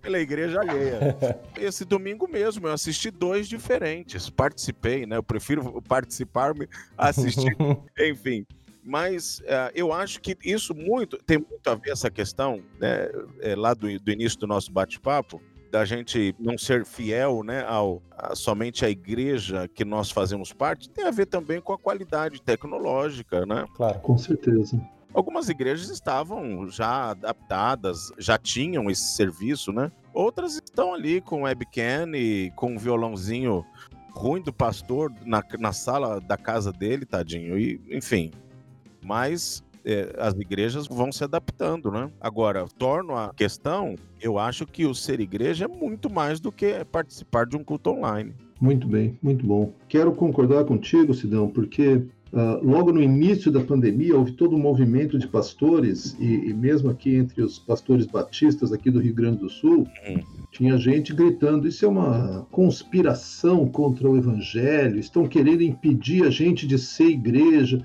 pela igreja alheia. Esse domingo mesmo eu assisti dois diferentes. Participei, né? Eu prefiro participar, assistir, enfim. Mas uh, eu acho que isso muito tem muito a ver essa questão, né, é, lá do, do início do nosso bate-papo, da gente não ser fiel, né, ao a, somente à igreja que nós fazemos parte, tem a ver também com a qualidade tecnológica, né? Claro, com certeza. Algumas igrejas estavam já adaptadas, já tinham esse serviço, né? Outras estão ali com webcam e com um violãozinho ruim do pastor na, na sala da casa dele, tadinho. E, enfim. Mas é, as igrejas vão se adaptando, né? Agora, torno a questão, eu acho que o ser igreja é muito mais do que participar de um culto online. Muito bem, muito bom. Quero concordar contigo, Sidão, porque Uh, logo no início da pandemia, houve todo um movimento de pastores, e, e, mesmo aqui entre os pastores batistas aqui do Rio Grande do Sul, uhum. tinha gente gritando: Isso é uma conspiração contra o evangelho, estão querendo impedir a gente de ser igreja.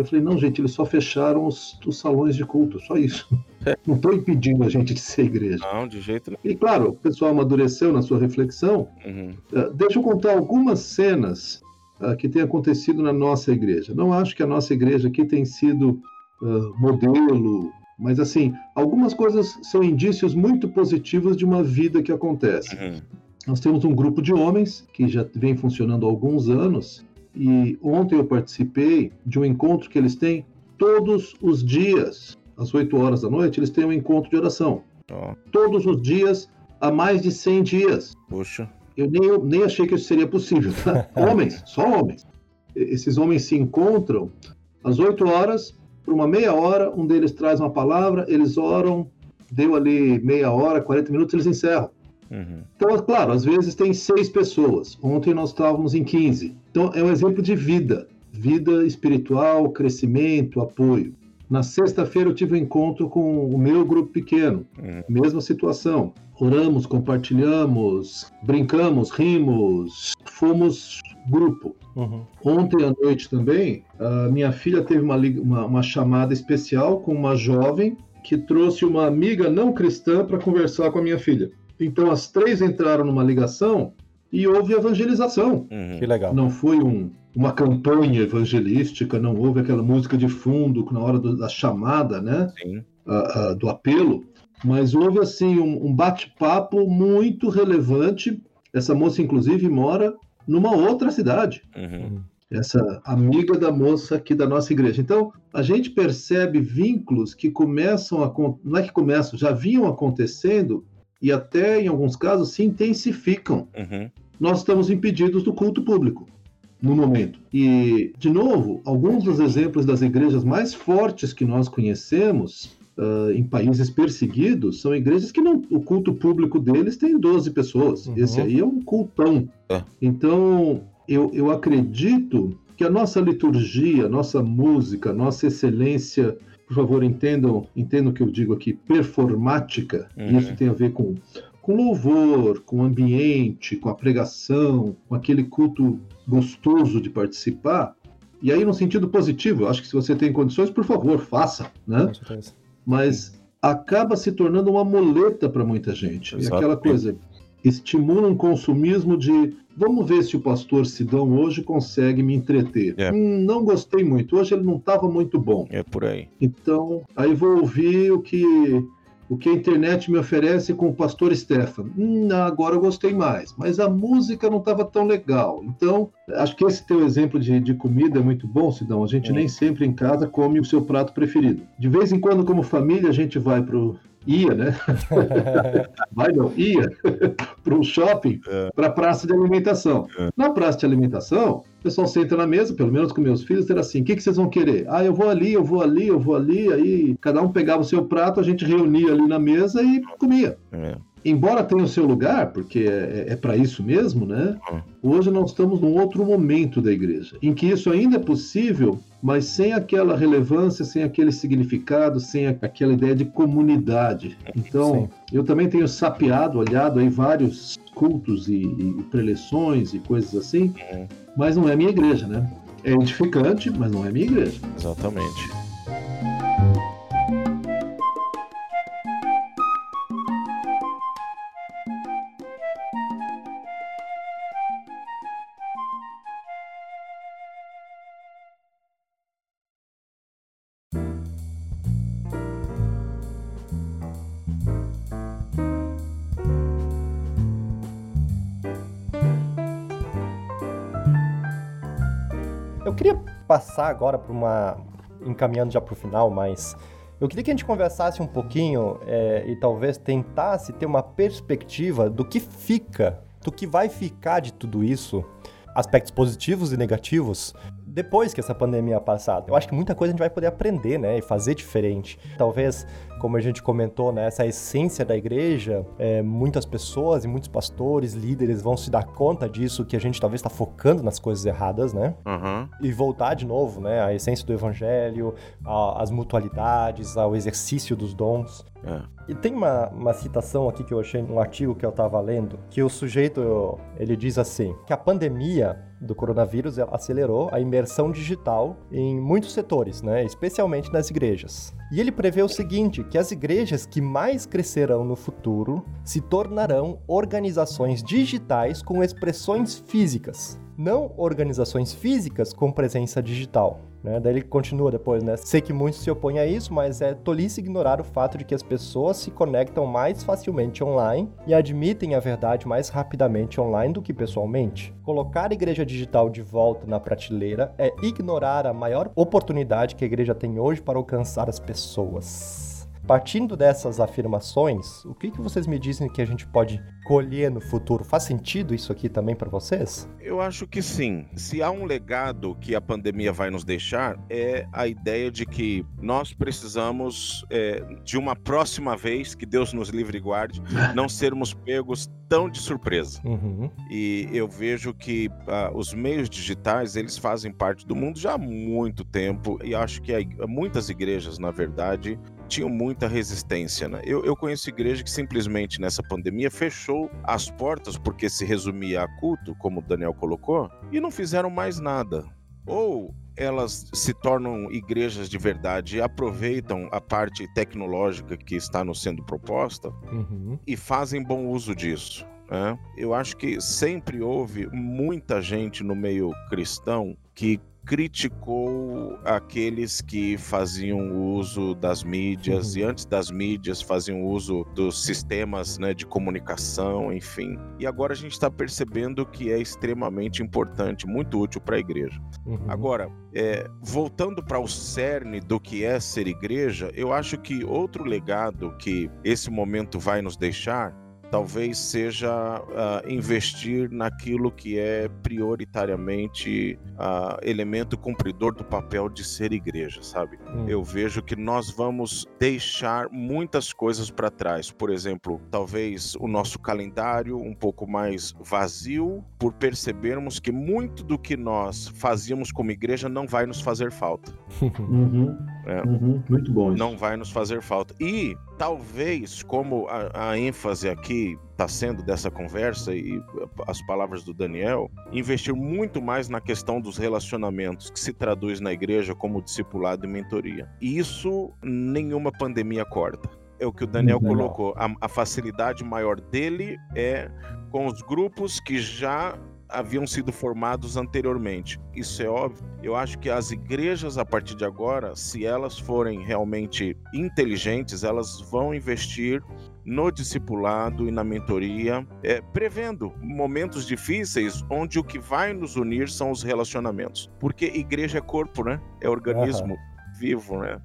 Eu falei: Não, gente, eles só fecharam os, os salões de culto, só isso. É. Não estou impedindo a gente de ser igreja. Não, de jeito nenhum. E claro, o pessoal amadureceu na sua reflexão. Uhum. Uh, deixa eu contar algumas cenas uh, que tem acontecido na nossa igreja. Não acho que a nossa igreja aqui tem sido uh, modelo, mas assim, algumas coisas são indícios muito positivos de uma vida que acontece. Uhum. Nós temos um grupo de homens que já vem funcionando há alguns anos e ontem eu participei de um encontro que eles têm todos os dias, às 8 horas da noite, eles têm um encontro de oração. Oh. Todos os dias, há mais de 100 dias. Puxa eu nem, eu nem achei que isso seria possível. Tá? homens, só homens. Esses homens se encontram às 8 horas, por uma meia hora, um deles traz uma palavra, eles oram, deu ali meia hora, 40 minutos, eles encerram. Uhum. Então, claro, às vezes tem seis pessoas. Ontem nós estávamos em 15. Então, é um exemplo de vida. Vida espiritual, crescimento, apoio. Na sexta-feira eu tive um encontro com o meu grupo pequeno. Uhum. Mesma situação oramos, compartilhamos, brincamos, rimos, fomos grupo. Uhum. Ontem à noite também, a minha filha teve uma, uma, uma chamada especial com uma jovem que trouxe uma amiga não cristã para conversar com a minha filha. Então as três entraram numa ligação e houve evangelização. Uhum. Que legal. Não foi um, uma campanha evangelística, não houve aquela música de fundo na hora do, da chamada, né? Sim. Uh, uh, do apelo mas houve assim um, um bate-papo muito relevante. Essa moça, inclusive, mora numa outra cidade. Uhum. Essa amiga da moça aqui da nossa igreja. Então, a gente percebe vínculos que começam a. Não é que começam, já vinham acontecendo e até, em alguns casos, se intensificam. Uhum. Nós estamos impedidos do culto público no momento. E, de novo, alguns dos exemplos das igrejas mais fortes que nós conhecemos uh, em países perseguidos são igrejas que não, o culto público deles tem 12 pessoas. Uhum. Esse aí é um cultão. É. Então, eu, eu acredito que a nossa liturgia, a nossa música, a nossa excelência, por favor, entendam, entendam o que eu digo aqui, performática, uhum. isso tem a ver com, com louvor, com ambiente, com a pregação, com aquele culto gostoso de participar, e aí, no sentido positivo, eu acho que se você tem condições, por favor, faça, né? Mas acaba se tornando uma muleta para muita gente. Exato. E aquela coisa estimula um consumismo de vamos ver se o pastor Sidão hoje consegue me entreter. É. Hum, não gostei muito, hoje ele não estava muito bom. É por aí. Então, aí vou ouvir o que o que a internet me oferece com o pastor Stefan. Hum, agora eu gostei mais, mas a música não estava tão legal. Então, acho que esse teu exemplo de, de comida é muito bom, Sidão. A gente é. nem sempre em casa come o seu prato preferido. De vez em quando, como família, a gente vai pro ia, né? Vai não, ia para um shopping, é. para a praça de alimentação. É. Na praça de alimentação, o pessoal senta na mesa, pelo menos com meus filhos, era assim: o que, que vocês vão querer? Ah, eu vou ali, eu vou ali, eu vou ali. Aí cada um pegava o seu prato, a gente reunia ali na mesa e comia. É embora tenha o seu lugar, porque é, é para isso mesmo, né? Hoje nós estamos num outro momento da igreja, em que isso ainda é possível, mas sem aquela relevância, sem aquele significado, sem aquela ideia de comunidade. Então, Sim. eu também tenho sapeado, olhado aí vários cultos e, e preleções e coisas assim, uhum. mas não é minha igreja, né? É edificante, mas não é minha igreja. Exatamente. Passar agora para uma. encaminhando já para o final, mas. Eu queria que a gente conversasse um pouquinho é, e talvez tentasse ter uma perspectiva do que fica, do que vai ficar de tudo isso, aspectos positivos e negativos, depois que essa pandemia passar. Eu acho que muita coisa a gente vai poder aprender, né, e fazer diferente. Talvez como a gente comentou, né, essa essência da igreja, é, muitas pessoas e muitos pastores, líderes vão se dar conta disso, que a gente talvez está focando nas coisas erradas, né? Uhum. E voltar de novo, né, à essência do evangelho, às mutualidades, ao exercício dos dons. É. E tem uma, uma citação aqui que eu achei num artigo que eu estava lendo, que o sujeito, ele diz assim, que a pandemia do coronavírus acelerou a imersão digital em muitos setores, né, especialmente nas igrejas. E ele prevê o seguinte, que as igrejas que mais crescerão no futuro se tornarão organizações digitais com expressões físicas, não organizações físicas com presença digital. Né? Daí ele continua depois, né? Sei que muitos se opõem a isso, mas é tolice ignorar o fato de que as pessoas se conectam mais facilmente online e admitem a verdade mais rapidamente online do que pessoalmente. Colocar a igreja digital de volta na prateleira é ignorar a maior oportunidade que a igreja tem hoje para alcançar as pessoas. Partindo dessas afirmações, o que, que vocês me dizem que a gente pode colher no futuro? Faz sentido isso aqui também para vocês? Eu acho que sim. Se há um legado que a pandemia vai nos deixar, é a ideia de que nós precisamos, é, de uma próxima vez, que Deus nos livre e guarde, não sermos pegos tão de surpresa. Uhum. E eu vejo que uh, os meios digitais, eles fazem parte do mundo já há muito tempo, e acho que muitas igrejas, na verdade, tinham muita resistência. Né? Eu, eu conheço igreja que simplesmente nessa pandemia fechou as portas porque se resumia a culto, como o Daniel colocou, e não fizeram mais nada. Ou elas se tornam igrejas de verdade e aproveitam a parte tecnológica que está nos sendo proposta uhum. e fazem bom uso disso. Né? Eu acho que sempre houve muita gente no meio cristão que criticou aqueles que faziam uso das mídias uhum. e antes das mídias faziam uso dos sistemas né, de comunicação, enfim. E agora a gente está percebendo que é extremamente importante, muito útil para a igreja. Uhum. Agora, é, voltando para o cerne do que é ser igreja, eu acho que outro legado que esse momento vai nos deixar talvez seja uh, investir naquilo que é prioritariamente uh, elemento cumpridor do papel de ser igreja, sabe? Hum. Eu vejo que nós vamos deixar muitas coisas para trás. Por exemplo, talvez o nosso calendário um pouco mais vazio, por percebermos que muito do que nós fazíamos como igreja não vai nos fazer falta. Uhum. É. Uhum. Muito bom. Isso. Não vai nos fazer falta. E talvez, como a, a ênfase aqui está sendo dessa conversa e as palavras do Daniel, investir muito mais na questão dos relacionamentos, que se traduz na igreja como discipulado e mentoria. Isso nenhuma pandemia corta. É o que o Daniel colocou. A, a facilidade maior dele é com os grupos que já haviam sido formados anteriormente. Isso é óbvio. Eu acho que as igrejas, a partir de agora, se elas forem realmente inteligentes, elas vão investir no discipulado e na mentoria, é, prevendo momentos difíceis onde o que vai nos unir são os relacionamentos. Porque igreja é corpo, né? É organismo uhum. vivo, né?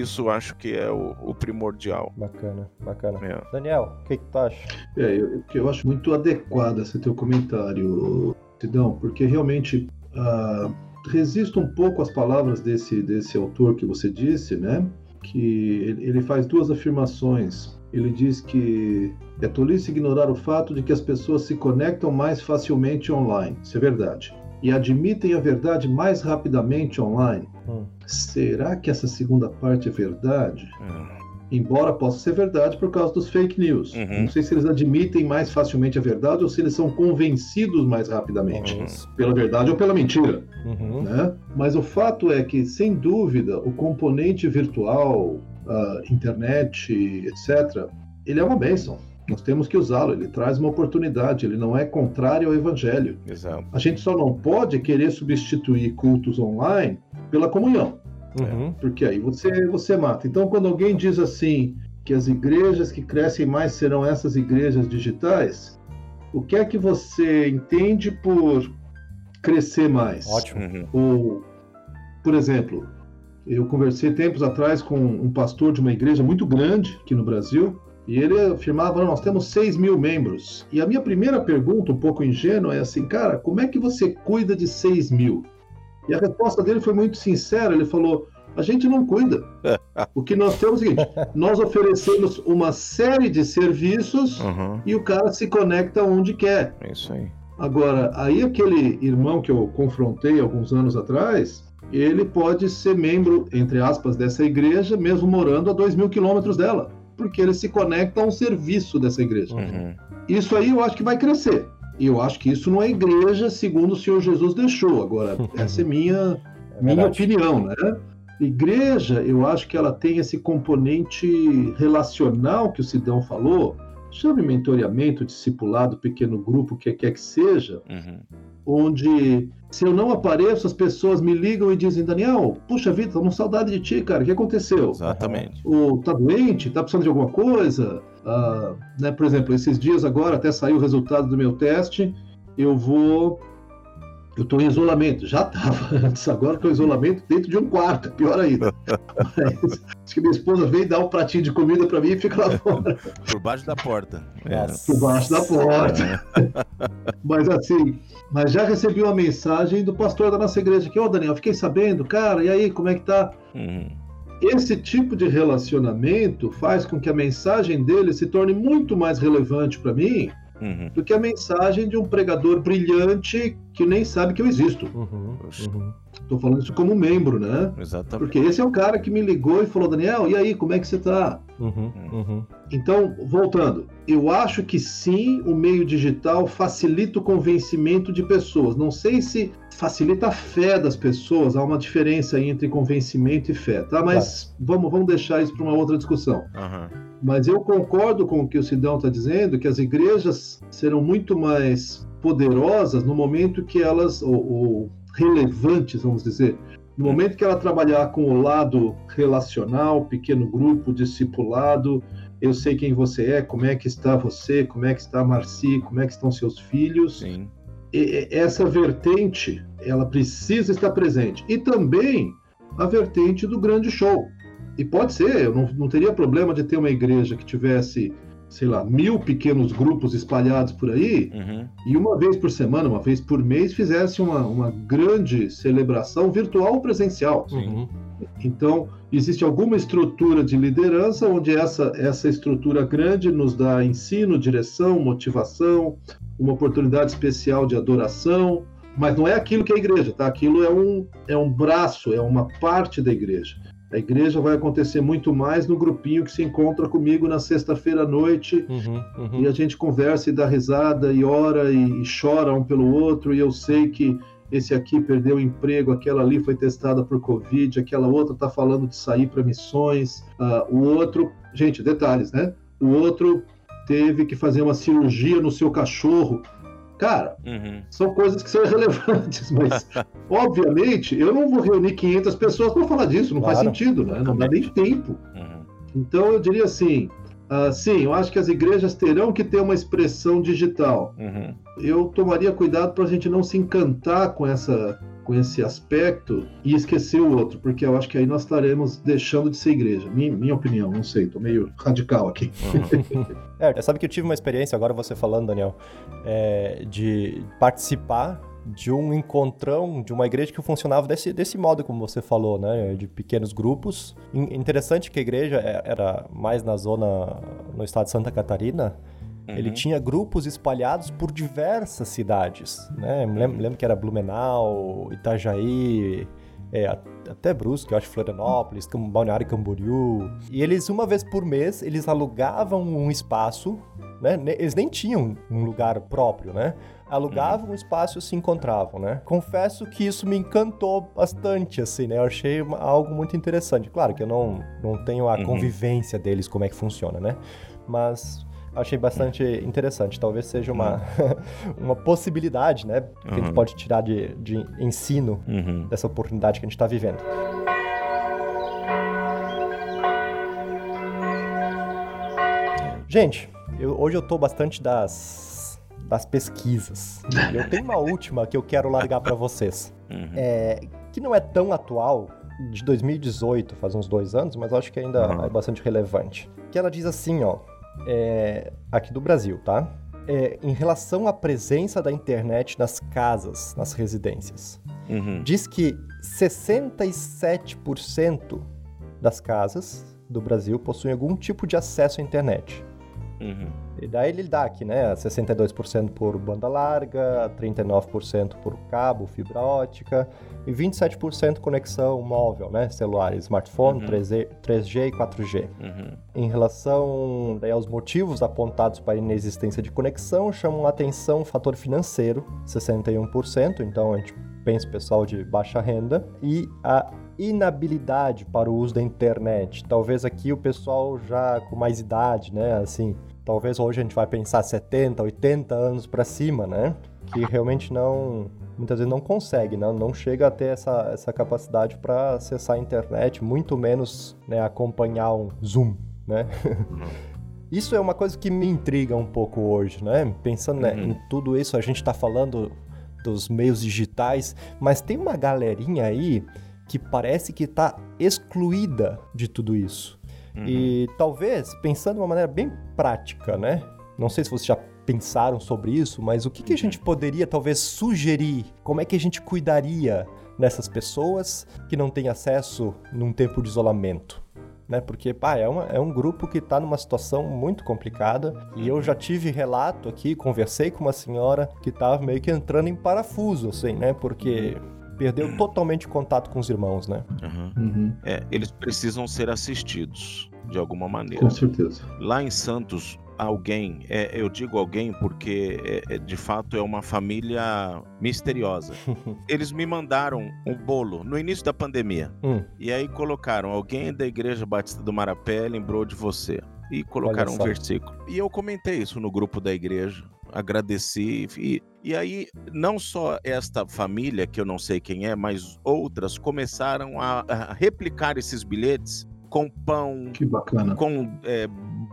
Isso acho que é o, o primordial. Bacana, bacana. É. Daniel, o que, que tu acha? É, eu, eu acho muito adequado esse teu comentário, Tidão, porque realmente uh, resisto um pouco às palavras desse, desse autor que você disse, né? Que ele faz duas afirmações. Ele diz que é tolice ignorar o fato de que as pessoas se conectam mais facilmente online. Isso é verdade. E admitem a verdade mais rapidamente online. Hum. Será que essa segunda parte é verdade? É. Embora possa ser verdade por causa dos fake news. Uhum. Não sei se eles admitem mais facilmente a verdade ou se eles são convencidos mais rapidamente Isso. pela verdade ou pela mentira. Uhum. Né? Mas o fato é que, sem dúvida, o componente virtual, a internet, etc., ele é uma bênção. Nós temos que usá-lo, ele traz uma oportunidade, ele não é contrário ao evangelho. Exato. A gente só não pode querer substituir cultos online pela comunhão, Uhum. porque aí você, você mata. Então, quando alguém diz assim que as igrejas que crescem mais serão essas igrejas digitais, o que é que você entende por crescer mais. Ótimo. Uhum. Ou, por exemplo, eu conversei tempos atrás com um pastor de uma igreja muito grande aqui no Brasil, e ele afirmava: nós temos 6 mil membros. E a minha primeira pergunta, um pouco ingênua, é assim, cara, como é que você cuida de 6 mil? E a resposta dele foi muito sincera: ele falou, a gente não cuida. O que nós temos é o seguinte: nós oferecemos uma série de serviços Uhum. e o cara se conecta onde quer. É isso aí. Agora, aí aquele irmão que eu confrontei alguns anos atrás, ele pode ser membro, entre aspas, dessa igreja, mesmo morando a dois mil quilômetros dela, porque ele se conecta a um serviço dessa igreja. Uhum. Isso aí eu acho que vai crescer. E eu acho que isso não é igreja segundo o Senhor Jesus deixou. Agora, essa é minha, É minha opinião, né? Igreja, eu acho que ela tem esse componente relacional que o Sidão falou, chame mentoreamento, discipulado, pequeno grupo, o que quer que seja, Uhum. onde se eu não apareço, as pessoas me ligam e dizem, Daniel, puxa vida, tô com saudade de ti, cara, o que aconteceu? Exatamente. Ou tá doente, tá precisando de alguma coisa? Ah, né, por exemplo, esses dias agora, até saiu o resultado do meu teste, eu vou. Eu estou em isolamento, já estava antes, agora estou em isolamento dentro de um quarto, pior ainda. Mas, acho que minha esposa veio dar um pratinho de comida para mim e fica lá fora, Por baixo da porta. É. Por baixo da porta. Mas assim, mas já recebi uma mensagem do pastor da nossa igreja aqui, ô Daniel, fiquei sabendo, cara, e aí, como é que tá? Uhum. Esse tipo de relacionamento faz com que a mensagem dele se torne muito mais relevante para mim Uhum. do que a mensagem de um pregador brilhante que nem sabe que eu existo. Uhum, uhum. Estou falando isso como membro, né? Exatamente. Porque esse é o cara que me ligou e falou, Daniel, e aí, como é que você tá? Uhum, uhum. Então, voltando, eu acho que sim, o meio digital facilita o convencimento de pessoas. Não sei se facilita a fé das pessoas, há uma diferença aí entre convencimento e fé, tá? Mas vamos, vamos deixar isso para uma outra discussão. Aham. Mas eu concordo com o que o Sidão está dizendo, que as igrejas serão muito mais poderosas no momento que elas, ou, ou relevantes, vamos dizer, no momento que ela trabalhar com o lado relacional, pequeno grupo, discipulado, eu sei quem você é, como é que está você, como é que está a Marci, como é que estão seus filhos. Sim. Essa vertente, ela precisa estar presente. E também a vertente do grande show. E pode ser, eu não, não teria problema de ter uma igreja que tivesse, sei lá, mil pequenos grupos espalhados por aí, Uhum. e uma vez por semana, uma vez por mês, fizesse uma, uma grande celebração virtual ou presencial. Uhum. Então, existe alguma estrutura de liderança onde essa, essa estrutura grande nos dá ensino, direção, motivação, uma oportunidade especial de adoração, mas não é aquilo que é a igreja, tá? Aquilo é um, é um braço, é uma parte da igreja. A igreja vai acontecer muito mais no grupinho que se encontra comigo na sexta-feira à noite Uhum, uhum. e a gente conversa e dá risada e ora e, e chora um pelo outro e eu sei que esse aqui perdeu o emprego, aquela ali foi testada por Covid, aquela outra está falando de sair para missões, ah, o outro, gente, detalhes, né? O outro teve que fazer uma cirurgia no seu cachorro. Cara, Uhum. são coisas que são irrelevantes, mas obviamente eu não vou reunir 500 pessoas para falar disso, não faz Claro. sentido, né? Não dá nem tempo. Uhum. Então eu diria assim, ah, sim, eu acho que as igrejas terão que ter uma expressão digital. Uhum. Eu tomaria cuidado para a gente não se encantar com essa com esse aspecto e esquecer o outro, porque eu acho que aí nós estaremos deixando de ser igreja. Minha, minha opinião, não sei, tô meio radical aqui. Uhum. É, sabe que eu tive uma experiência, agora você falando, Daniel, é, de participar de um encontrão de uma igreja que funcionava desse, desse modo, como você falou, né? De pequenos grupos. In- Interessante que a igreja é- era mais na zona, no estado de Santa Catarina. Ele Uhum. tinha grupos espalhados por diversas cidades, né? Lembro, lembro que era Blumenau, Itajaí, é, até Brusque, eu acho Florianópolis, Balneário Camboriú. E eles, uma vez por mês, eles alugavam um espaço, né? Eles nem tinham um lugar próprio, né? Alugavam um espaço e se encontravam, né? Confesso que isso me encantou bastante, assim, né? Eu achei uma- algo muito interessante. Claro que eu não, não tenho a Uhum. convivência deles, como é que funciona, né? Mas achei bastante interessante. Talvez seja uma, uma possibilidade, né? Que a gente Uhum. pode tirar de, de ensino Uhum. dessa oportunidade que a gente está vivendo. Gente, eu- hoje eu tô bastante das das pesquisas. Eu tenho uma última que eu quero largar para vocês, Uhum. é, que não é tão atual, de 2018, faz uns dois anos, mas acho que ainda Uhum. é bastante relevante. Que ela diz assim, ó, é, aqui do Brasil, tá? É, em relação à presença da internet nas casas, nas residências. Uhum. Diz que 67% das casas do Brasil possuem algum tipo de acesso à internet. Uhum. E daí ele dá aqui, né? 62% por banda larga, 39% por cabo, fibra ótica e 27% conexão móvel, né? Celular, smartphone, Uhum. 3G, 3G e 4G. Uhum. Em relação daí, aos motivos apontados para a inexistência de conexão, chamam a atenção o fator financeiro, 61%, então a gente pensa pessoal de baixa renda, e a inabilidade para o uso da internet. Talvez aqui o pessoal já com mais idade, né? Assim, talvez hoje a gente vai pensar 70, 80 anos para cima, né? Que realmente não, muitas vezes não consegue, não, não chega a ter essa, essa capacidade para acessar a internet, muito menos né, acompanhar um Zoom, né? Isso é uma coisa que me intriga um pouco hoje, né? Pensando né, Uhum. em tudo isso, a gente está falando dos meios digitais, mas tem uma galerinha aí que parece que está excluída de tudo isso. Uhum. E talvez, pensando de uma maneira bem prática, né? Não sei se vocês já pensaram sobre isso, mas o que, que a gente poderia talvez sugerir? Como é que a gente cuidaria nessas pessoas que não têm acesso num tempo de isolamento? Né? Porque, pá, é, uma- é um grupo que está numa situação muito complicada e eu já tive relato aqui, conversei com uma senhora que estava meio que entrando em parafuso, assim, né? Porque perdeu totalmente contato com os irmãos, né? Uhum. Uhum, É, eles precisam ser assistidos de alguma maneira. com certeza. Lá em Santos, alguém, é, eu digo alguém porque é, é, de fato é uma família misteriosa. Eles me mandaram um bolo no início da pandemia. Hum, E aí colocaram: alguém da Igreja Batista do Marapé lembrou de você. E colocaram um versículo. E eu comentei isso no grupo da igreja. Agradeci. E, e aí, não só esta família, que eu não sei quem é, mas outras começaram a, a replicar esses bilhetes com pão, Que bacana. com é,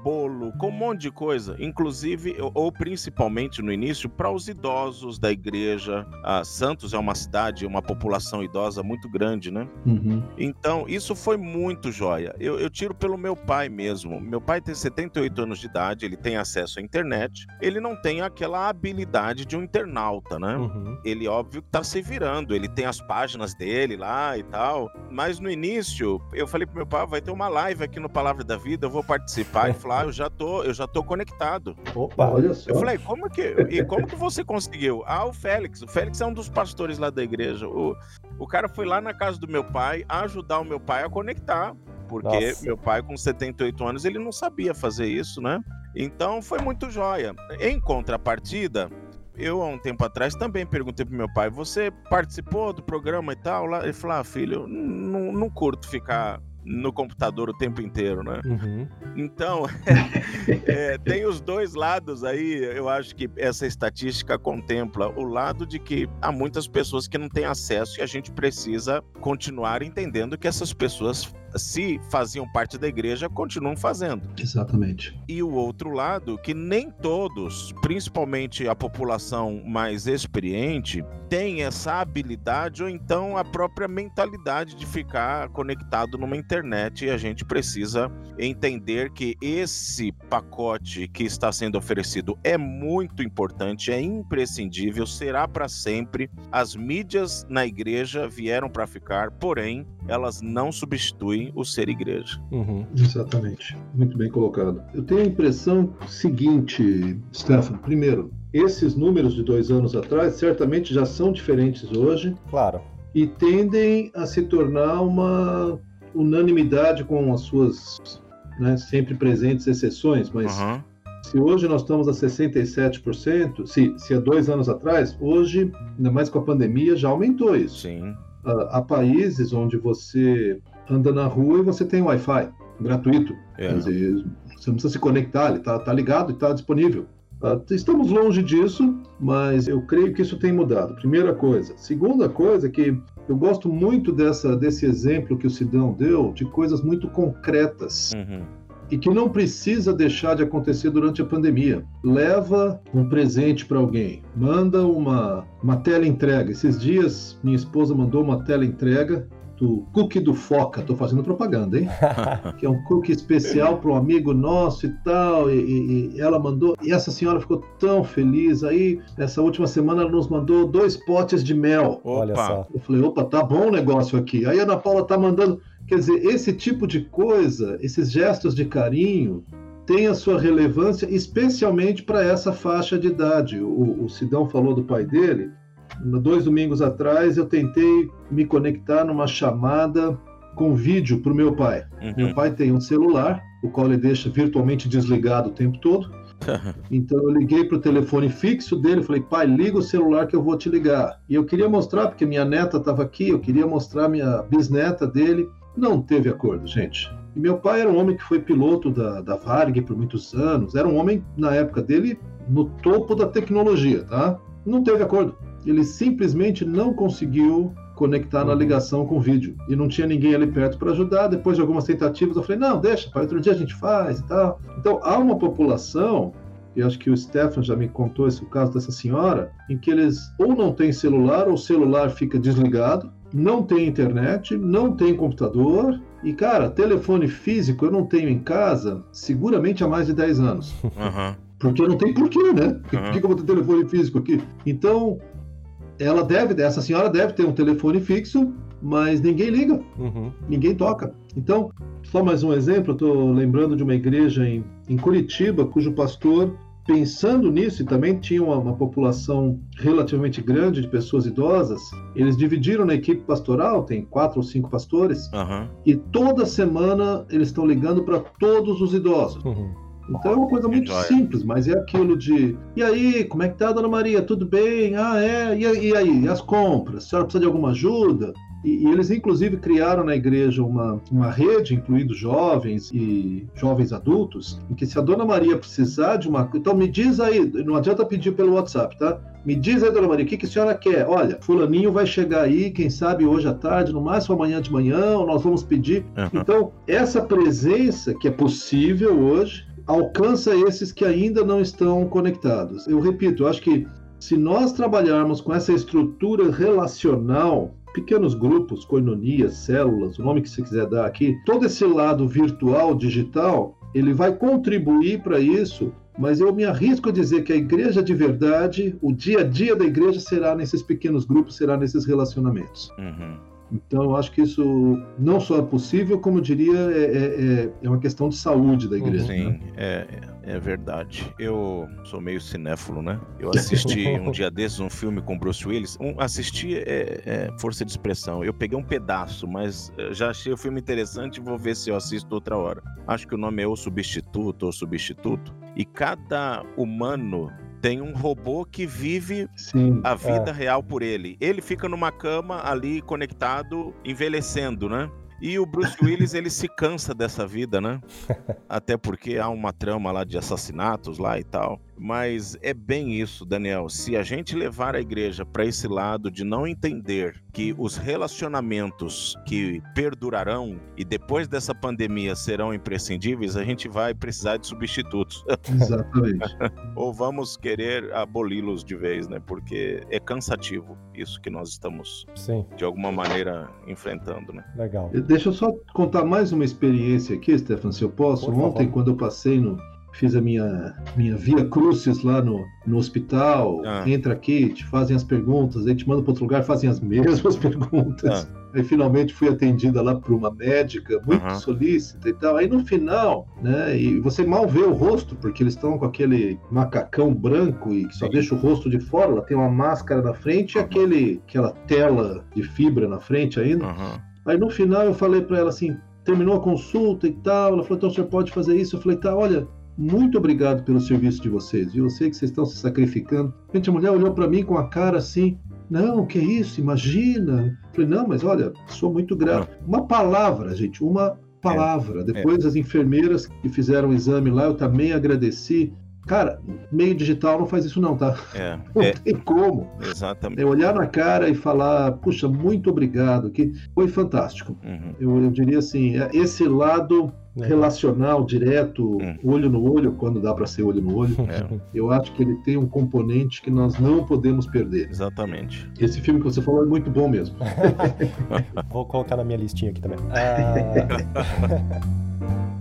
bolo, com um monte de coisa, inclusive ou- principalmente no início para os idosos da igreja. Ah, Santos é uma cidade, uma população idosa muito grande, né? Uhum, Então isso foi muito joia. Eu, eu tiro pelo meu pai mesmo. Meu pai tem 78 anos de idade, ele tem acesso à internet, ele não tem aquela habilidade de um internauta, né? uhum. ele óbvio que tá se virando, ele tem as páginas dele lá e tal. Mas no início, eu falei pro meu pai, "Ah, vai ter uma live aqui no Palavra da Vida, eu vou participar. Ele falou, ah, eu já tô, eu já tô conectado. Opa! Olha só. Eu falei, como que. E como que você conseguiu? Ah, o Félix. O Félix é um dos pastores lá da igreja. O, o cara foi lá na casa do meu pai ajudar o meu pai a conectar. Porque Nossa. meu pai, com 78 anos, ele não sabia fazer isso, né? Então foi muito joia. Em contrapartida, eu há um tempo atrás também perguntei pro meu pai: você participou do programa e tal? Lá, ele falou: ah, filho, não, não curto ficar no computador o tempo inteiro, né? Uhum. Então, é, tem os dois lados aí. Eu acho que essa estatística contempla o lado de que há muitas pessoas que não têm acesso e a gente precisa continuar entendendo que essas pessoas, se faziam parte da igreja, continuam fazendo. Exatamente. E o outro lado, que nem todos, principalmente a população mais experiente, tem essa habilidade ou então a própria mentalidade de ficar conectado numa internet e a gente precisa entender que esse pacote que está sendo oferecido é muito importante, é imprescindível, será para sempre. As mídias na igreja vieram para ficar, porém, elas não substituem o ser igreja. Uhum. Exatamente. Muito bem colocado. Eu tenho a impressão seguinte, Stefan. Primeiro, esses números de dois anos atrás certamente já são diferentes hoje Claro. e tendem a se tornar uma unanimidade com as suas né, sempre presentes exceções, mas Aham. se hoje nós estamos a 67%, se, se há dois anos atrás, hoje, ainda mais com a pandemia, já aumentou isso. Sim. Ah, há países onde você anda na rua e você tem Wi-Fi gratuito. É. Quer dizer, você não precisa se conectar, ele está tá ligado e está disponível. Ah, estamos longe disso, mas eu creio que isso tem mudado. Primeira coisa. Segunda coisa é que eu gosto muito dessa, desse exemplo que o Sidão deu de coisas muito concretas. Uhum. e que não precisa deixar de acontecer durante a pandemia. Leva um presente para alguém, manda uma, uma tela entrega. Esses dias, minha esposa mandou uma tela entrega do cookie do Foca, tô fazendo propaganda, hein? que é um cookie especial para um amigo nosso e tal, e, e, e, ela mandou, e essa senhora ficou tão feliz, aí, essa última semana ela nos mandou dois potes de mel. Olha só. Eu falei, opa, tá bom o negócio aqui. Aí a Ana Paula tá mandando, quer dizer, esse tipo de coisa, esses gestos de carinho, tem a sua relevância, especialmente para essa faixa de idade. O, o Sidão falou do pai dele, dois domingos atrás, eu tentei me conectar numa chamada com vídeo para o meu pai. Uhum. Meu pai tem um celular, o qual ele deixa virtualmente desligado o tempo todo. Então eu liguei para o telefone fixo dele, falei, pai, liga o celular que eu vou te ligar. E eu queria mostrar, porque minha neta estava aqui, eu queria mostrar minha bisneta dele. Não teve acordo, gente. E meu pai era um homem que foi piloto da, da Varg por muitos anos, era um homem, na época dele, no topo da tecnologia, tá? Não teve acordo ele simplesmente não conseguiu conectar na ligação com o vídeo. E não tinha ninguém ali perto para ajudar. Depois de algumas tentativas, eu falei: não, deixa, para outro dia a gente faz e tal. Então, há uma população, e acho que o Stefan já me contou esse o caso dessa senhora, em que eles ou não têm celular, ou o celular fica desligado, não tem internet, não tem computador. E, cara, telefone físico eu não tenho em casa seguramente há mais de 10 anos. Uhum. Porque não tem porquê, né? Uhum. Por que eu vou ter telefone físico aqui? Então, ela deve, essa senhora deve ter um telefone fixo, mas ninguém liga, uhum. ninguém toca. Então, só mais um exemplo, eu estou lembrando de uma igreja em, em Curitiba, cujo pastor, pensando nisso, e também tinha uma, uma, população relativamente grande de pessoas idosas, eles dividiram na equipe pastoral, tem quatro ou cinco pastores, uhum. e toda semana eles estão ligando para todos os idosos. Uhum. Então é uma coisa muito simples, mas é aquilo de. E aí, como é que tá, dona Maria? Tudo bem? Ah, é. E, e aí? E as compras? A senhora precisa de alguma ajuda? E, e, eles, inclusive, criaram na igreja uma, uma rede, incluindo jovens e jovens adultos, em que se a dona Maria precisar de uma. Então, me diz aí, não adianta pedir pelo WhatsApp, tá? Me diz aí, dona Maria, o que, que a senhora quer? Olha, Fulaninho vai chegar aí, quem sabe hoje à tarde, no máximo amanhã de manhã, nós vamos pedir. Uhum. Então, essa presença que é possível hoje, alcança esses que ainda não estão conectados. Eu repito, eu acho que se nós trabalharmos com essa estrutura relacional, pequenos grupos, coinonias, células, o nome que você quiser dar aqui, todo esse lado virtual, digital, ele vai contribuir para isso, mas eu me arrisco a dizer que a igreja de verdade, o dia a dia da igreja será nesses pequenos grupos, será nesses relacionamentos. Uhum. Então, eu acho que isso não só é possível, como eu diria, é, é, é, é uma questão de saúde da igreja. Sim, né? é, é verdade. Eu sou meio cinéfilo, né? Eu assisti um dia desses um filme com Bruce Willis. Um, assisti é, é, força de expressão. Eu peguei um pedaço, mas eh, já achei o filme interessante e vou ver se eu assisto outra hora. Acho que o nome é O Substituto ou Substituto. E cada humano tem um robô que vive Sim, a vida é. real por ele. Ele fica numa cama ali conectado, envelhecendo, né? E o Bruce Willis, ele se cansa dessa vida, né? Até porque há uma trama lá de assassinatos lá e tal. Mas é bem isso, Daniel. Se a gente levar a igreja para esse lado de não entender que os relacionamentos que perdurarão e depois dessa pandemia serão imprescindíveis, a gente vai precisar de substitutos. Exatamente. Ou vamos querer aboli-los de vez, né? Porque é cansativo isso que nós estamos, Sim. de alguma maneira, enfrentando, né? Legal. Deixa eu só contar mais uma experiência aqui, Stefan, se eu posso. Por Ontem, favor. quando eu passei no, fiz a minha, minha via crucis lá no, no hospital, ah. entra aqui, te fazem as perguntas, aí te mandam para outro lugar, fazem as mesmas perguntas. Ah. Aí finalmente fui atendida lá por uma médica, muito uhum. solícita e tal. Aí no final, né, e você mal vê o rosto, porque eles estão com aquele macacão branco e que só Sim. deixa o rosto de fora, ela tem uma máscara na frente uhum. e aquele, aquela tela de fibra na frente ainda. Uhum. Aí no final eu falei para ela assim, terminou a consulta e tal, ela falou, então você pode fazer isso? Eu falei, tá, olha, muito obrigado pelo serviço de vocês. Eu sei que vocês estão se sacrificando. Gente, a mulher olhou para mim com a cara assim. Não, que isso? Imagina. Eu falei, não, mas olha, sou muito grato. Uma palavra, gente, uma palavra. É, Depois é. as enfermeiras que fizeram o exame lá, eu também agradeci. Cara, meio digital não faz isso não, tá? É, Não é, tem como. exatamente. É olhar na cara e falar, puxa, muito obrigado, que foi fantástico. Uhum. Eu, eu diria assim, é esse lado Legal. relacional, direto, Hum. olho no olho, quando dá para ser olho no olho, É, eu acho que ele tem um componente que nós não podemos perder. exatamente. Esse filme que você falou é muito bom mesmo. Vou colocar na minha listinha aqui também. Ah,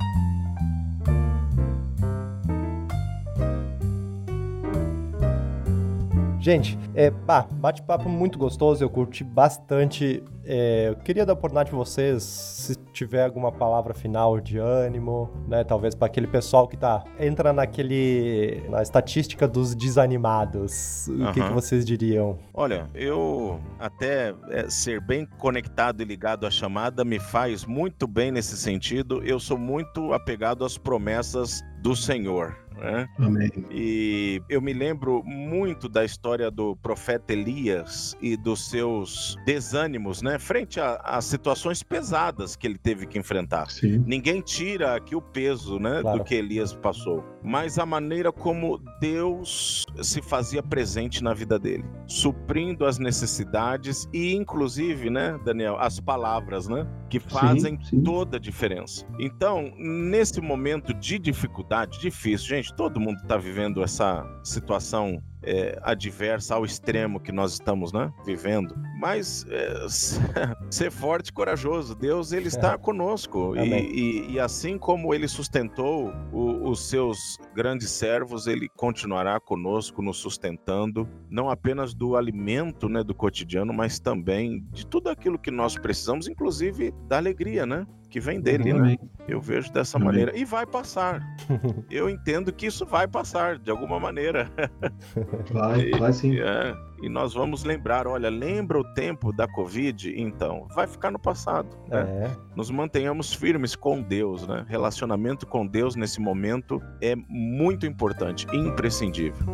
Gente, é, bah, bate-papo muito gostoso, eu curti bastante. É, eu queria dar a oportunidade para vocês, se tiver alguma palavra final de ânimo, né? Talvez para aquele pessoal que tá entra naquele na estatística dos desanimados. O que, que vocês diriam? Olha, eu até é, ser bem conectado e ligado à chamada me faz muito bem nesse sentido. Eu sou muito apegado às promessas do Senhor. Né? Amém. E eu me lembro muito da história do profeta Elias e dos seus desânimos, né? Frente a, a situações pesadas que ele teve que enfrentar. Sim. Ninguém tira aqui o peso, né, Claro. do que Elias passou, mas a maneira como Deus se fazia presente na vida dele, suprindo as necessidades e inclusive, né, Daniel, as palavras, né, que fazem sim. toda a diferença. Então, nesse momento de dificuldade, difícil, gente, todo mundo está vivendo essa situação é, adversa ao extremo que nós estamos, né, vivendo. Mas é, ser forte e corajoso, Deus ele está conosco. E, e- e assim como Ele sustentou o- os seus grandes servos, Ele continuará conosco, nos sustentando, não apenas do alimento, né, do cotidiano, mas também de tudo aquilo que nós precisamos, inclusive da alegria, né, que vem dele, né? Amém. Eu vejo dessa Amém. maneira e vai passar. Eu entendo que isso vai passar de alguma maneira. Vai, vai sim. É, e nós vamos lembrar, olha, lembra o tempo da Covid? Então, vai ficar no passado. Né? É, Nos mantenhamos firmes com Deus, né? Relacionamento com Deus nesse momento é muito importante, imprescindível.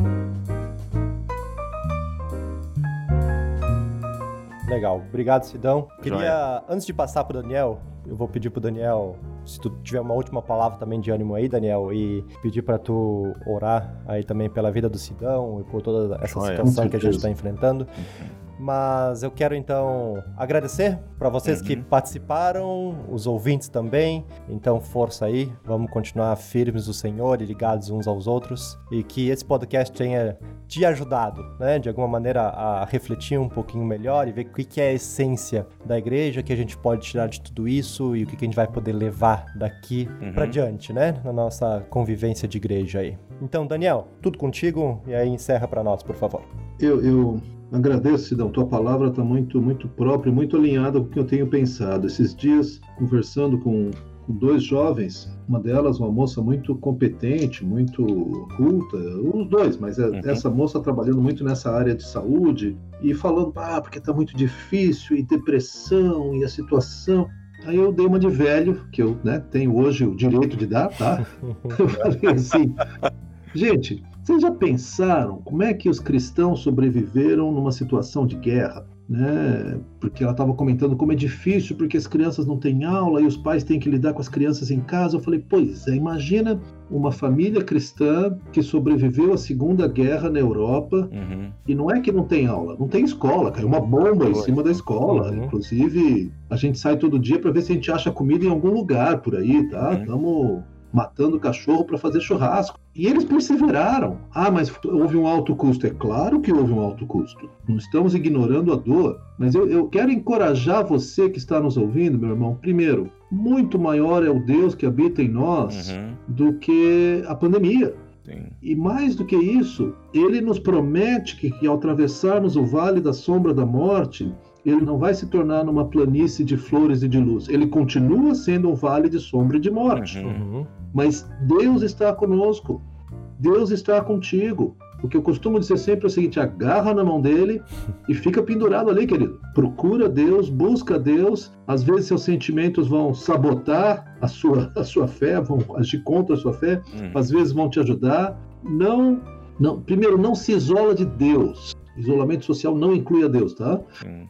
Legal, obrigado, Sidão. Queria, antes de passar pro Daniel, eu vou pedir pro Daniel, se tu tiver uma última palavra também de ânimo aí, Daniel, e pedir para tu orar aí também pela vida do Sidão e por toda essa Joia. situação que a gente está enfrentando. Mas eu quero então agradecer para vocês que Uhum. participaram, os ouvintes também. Então, força aí, vamos continuar firmes no Senhor e ligados uns aos outros. E que esse podcast tenha te ajudado, né, de alguma maneira a refletir um pouquinho melhor e ver o que que é a essência da igreja, que a gente pode tirar de tudo isso e o que que a gente vai poder levar daqui Uhum. para diante, né, na nossa convivência de igreja aí. Então, Daniel, tudo contigo e aí encerra para nós, por favor. Eu, eu agradeço, Sidão. Tua palavra está muito, muito própria, muito alinhada com o que eu tenho pensado. Esses dias, conversando com, com dois jovens, uma delas, uma moça muito competente, muito culta, os dois, mas é- Uhum. essa moça trabalhando muito nessa área de saúde e falando, ah, porque está muito difícil, e depressão, e a situação. Aí eu dei uma de velho, que eu né, tenho hoje o direito de dar, tá? Eu falei assim, gente, vocês já pensaram como é que os cristãos sobreviveram numa situação de guerra? Né? Porque ela estava comentando como é difícil, porque as crianças não têm aula e os pais têm que lidar com as crianças em casa. Eu falei, pois é, imagina uma família cristã que sobreviveu à Segunda Guerra na Europa Uhum. e não é que não tem aula, não tem escola, caiu uma bomba em cima da escola. Uhum. Inclusive, a gente sai todo dia para ver se a gente acha comida em algum lugar por aí, tá? Uhum. Estamos matando cachorro para fazer churrasco. E eles perseveraram. Ah, mas houve um alto custo. É claro que houve um alto custo. Não estamos ignorando a dor. Mas eu, eu quero encorajar você que está nos ouvindo, meu irmão. Primeiro, muito maior é o Deus que habita em nós Uhum. do que a pandemia. Sim. E mais do que isso, ele nos promete que, que ao atravessarmos o vale da sombra da morte, ele não vai se tornar numa planície de flores e de luz. Ele continua sendo um vale de sombra e de morte. Uhum. Mas Deus está conosco. Deus está contigo. O que eu costumo dizer sempre é o seguinte: agarra na mão dele e fica pendurado ali, querido. Procura Deus, busca Deus. Às vezes seus sentimentos vão sabotar a sua, a sua fé, vão agir contra a sua fé Uhum. às vezes vão te ajudar. Não, não, primeiro, não se isola de Deus. Isolamento social não inclui a Deus, tá?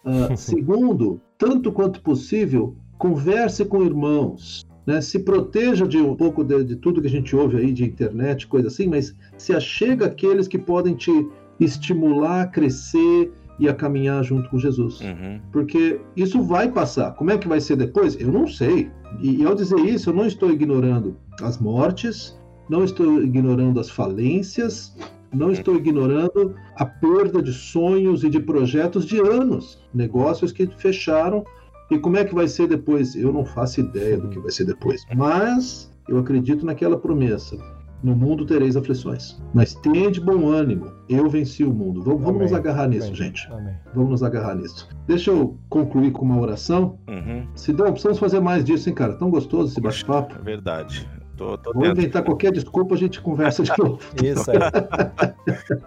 Ah, segundo, tanto quanto possível, converse com irmãos. Né? Se proteja de um pouco de, de tudo que a gente ouve aí de internet, coisa assim, mas se achega aqueles que podem te estimular a crescer e a caminhar junto com Jesus. Uhum. Porque isso vai passar. Como é que vai ser depois? Eu não sei. E, e ao dizer isso, eu não estou ignorando as mortes, não estou ignorando as falências, não estou ignorando a perda de sonhos e de projetos de anos, negócios que fecharam. E como é que vai ser depois? Eu não faço ideia do que vai ser depois. Mas eu acredito naquela promessa. No mundo tereis aflições, mas tenha de bom ânimo. Eu venci o mundo. Vamos, vamos nos agarrar nisso, Amém. gente. Amém. Vamos nos agarrar nisso. Deixa eu concluir com uma oração. Uhum. Se dá, precisamos fazer mais disso, hein, cara? Tão gostoso esse bate-papo. É verdade. Tô, tô Vou dentro. inventar qualquer desculpa, a gente conversa de novo. Isso aí.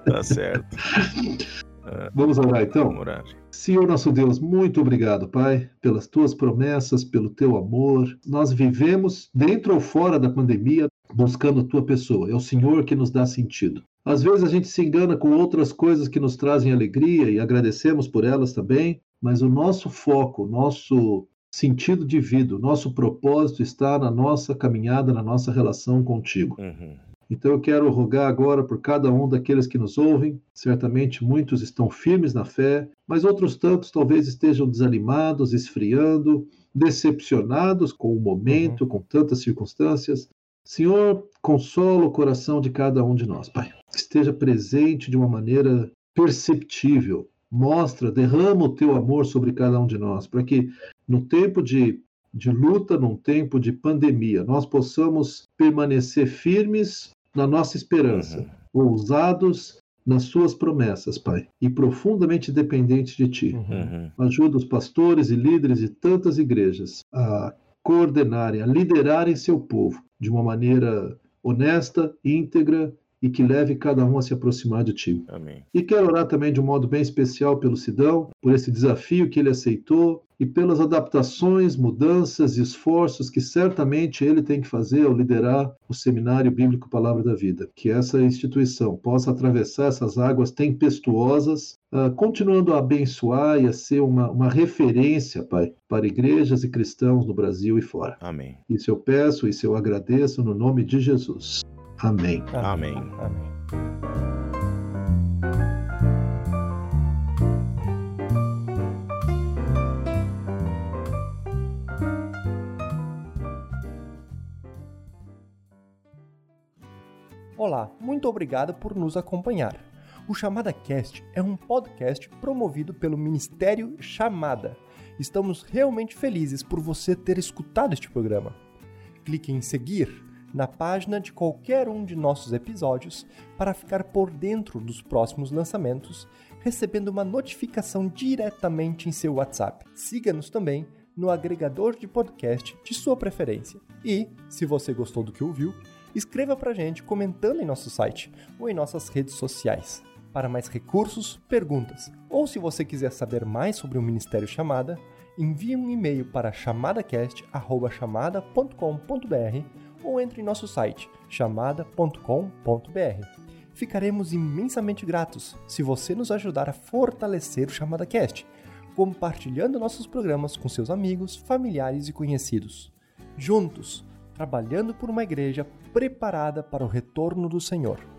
Tá certo. Vamos orar então? Vamos orar. Senhor nosso Deus, muito obrigado, Pai, pelas tuas promessas, pelo teu amor. Nós vivemos, dentro ou fora da pandemia, buscando a tua pessoa. É o Senhor que nos dá sentido. Às vezes a gente se engana com outras coisas que nos trazem alegria e agradecemos por elas também, mas o nosso foco, o nosso sentido de vida, o nosso propósito está na nossa caminhada, na nossa relação contigo. Uhum. Então eu quero rogar agora por cada um daqueles que nos ouvem. Certamente muitos estão firmes na fé, mas outros tantos talvez estejam desanimados, esfriando, decepcionados com o momento, com tantas circunstâncias. Senhor, consola o coração de cada um de nós, Pai. Esteja presente de uma maneira perceptível. Mostra, derrama o teu amor sobre cada um de nós, para que no tempo de, de luta, num tempo de pandemia, nós possamos permanecer firmes na nossa esperança, ousados nas suas promessas, Pai, e profundamente dependentes de Ti. Uhum. Uhum. Ajuda os pastores e líderes de tantas igrejas a coordenarem, a liderarem seu povo de uma maneira honesta, íntegra e que leve cada um a se aproximar de Ti. Amém. E quero orar também de um modo bem especial pelo Sidão, por esse desafio que ele aceitou e pelas adaptações, mudanças e esforços que certamente ele tem que fazer ao liderar o Seminário Bíblico Palavra da Vida. Que essa instituição possa atravessar essas águas tempestuosas, ah, continuando a abençoar e a ser uma, uma referência, Pai, para igrejas e cristãos no Brasil e fora. Amém. Isso eu peço, isso eu agradeço no nome de Jesus. Amém. Amém. Amém. Olá, muito obrigado por nos acompanhar. O Chamada Cast é um podcast promovido pelo Ministério Chamada. Estamos realmente felizes por você ter escutado este programa. Clique em seguir na página de qualquer um de nossos episódios para ficar por dentro dos próximos lançamentos, recebendo uma notificação diretamente em seu WhatsApp. Siga-nos também no agregador de podcast de sua preferência. E, se você gostou do que ouviu, escreva pra gente comentando em nosso site ou em nossas redes sociais. Para mais recursos, perguntas, ou se você quiser saber mais sobre o Ministério Chamada, envie um e-mail para chamadacast@chamada.com.br ou entre em nosso site chamada.com.br. Ficaremos imensamente gratos se você nos ajudar a fortalecer o Chamada Cast, compartilhando nossos programas com seus amigos, familiares e conhecidos. Juntos, trabalhando por uma igreja preparada para o retorno do Senhor.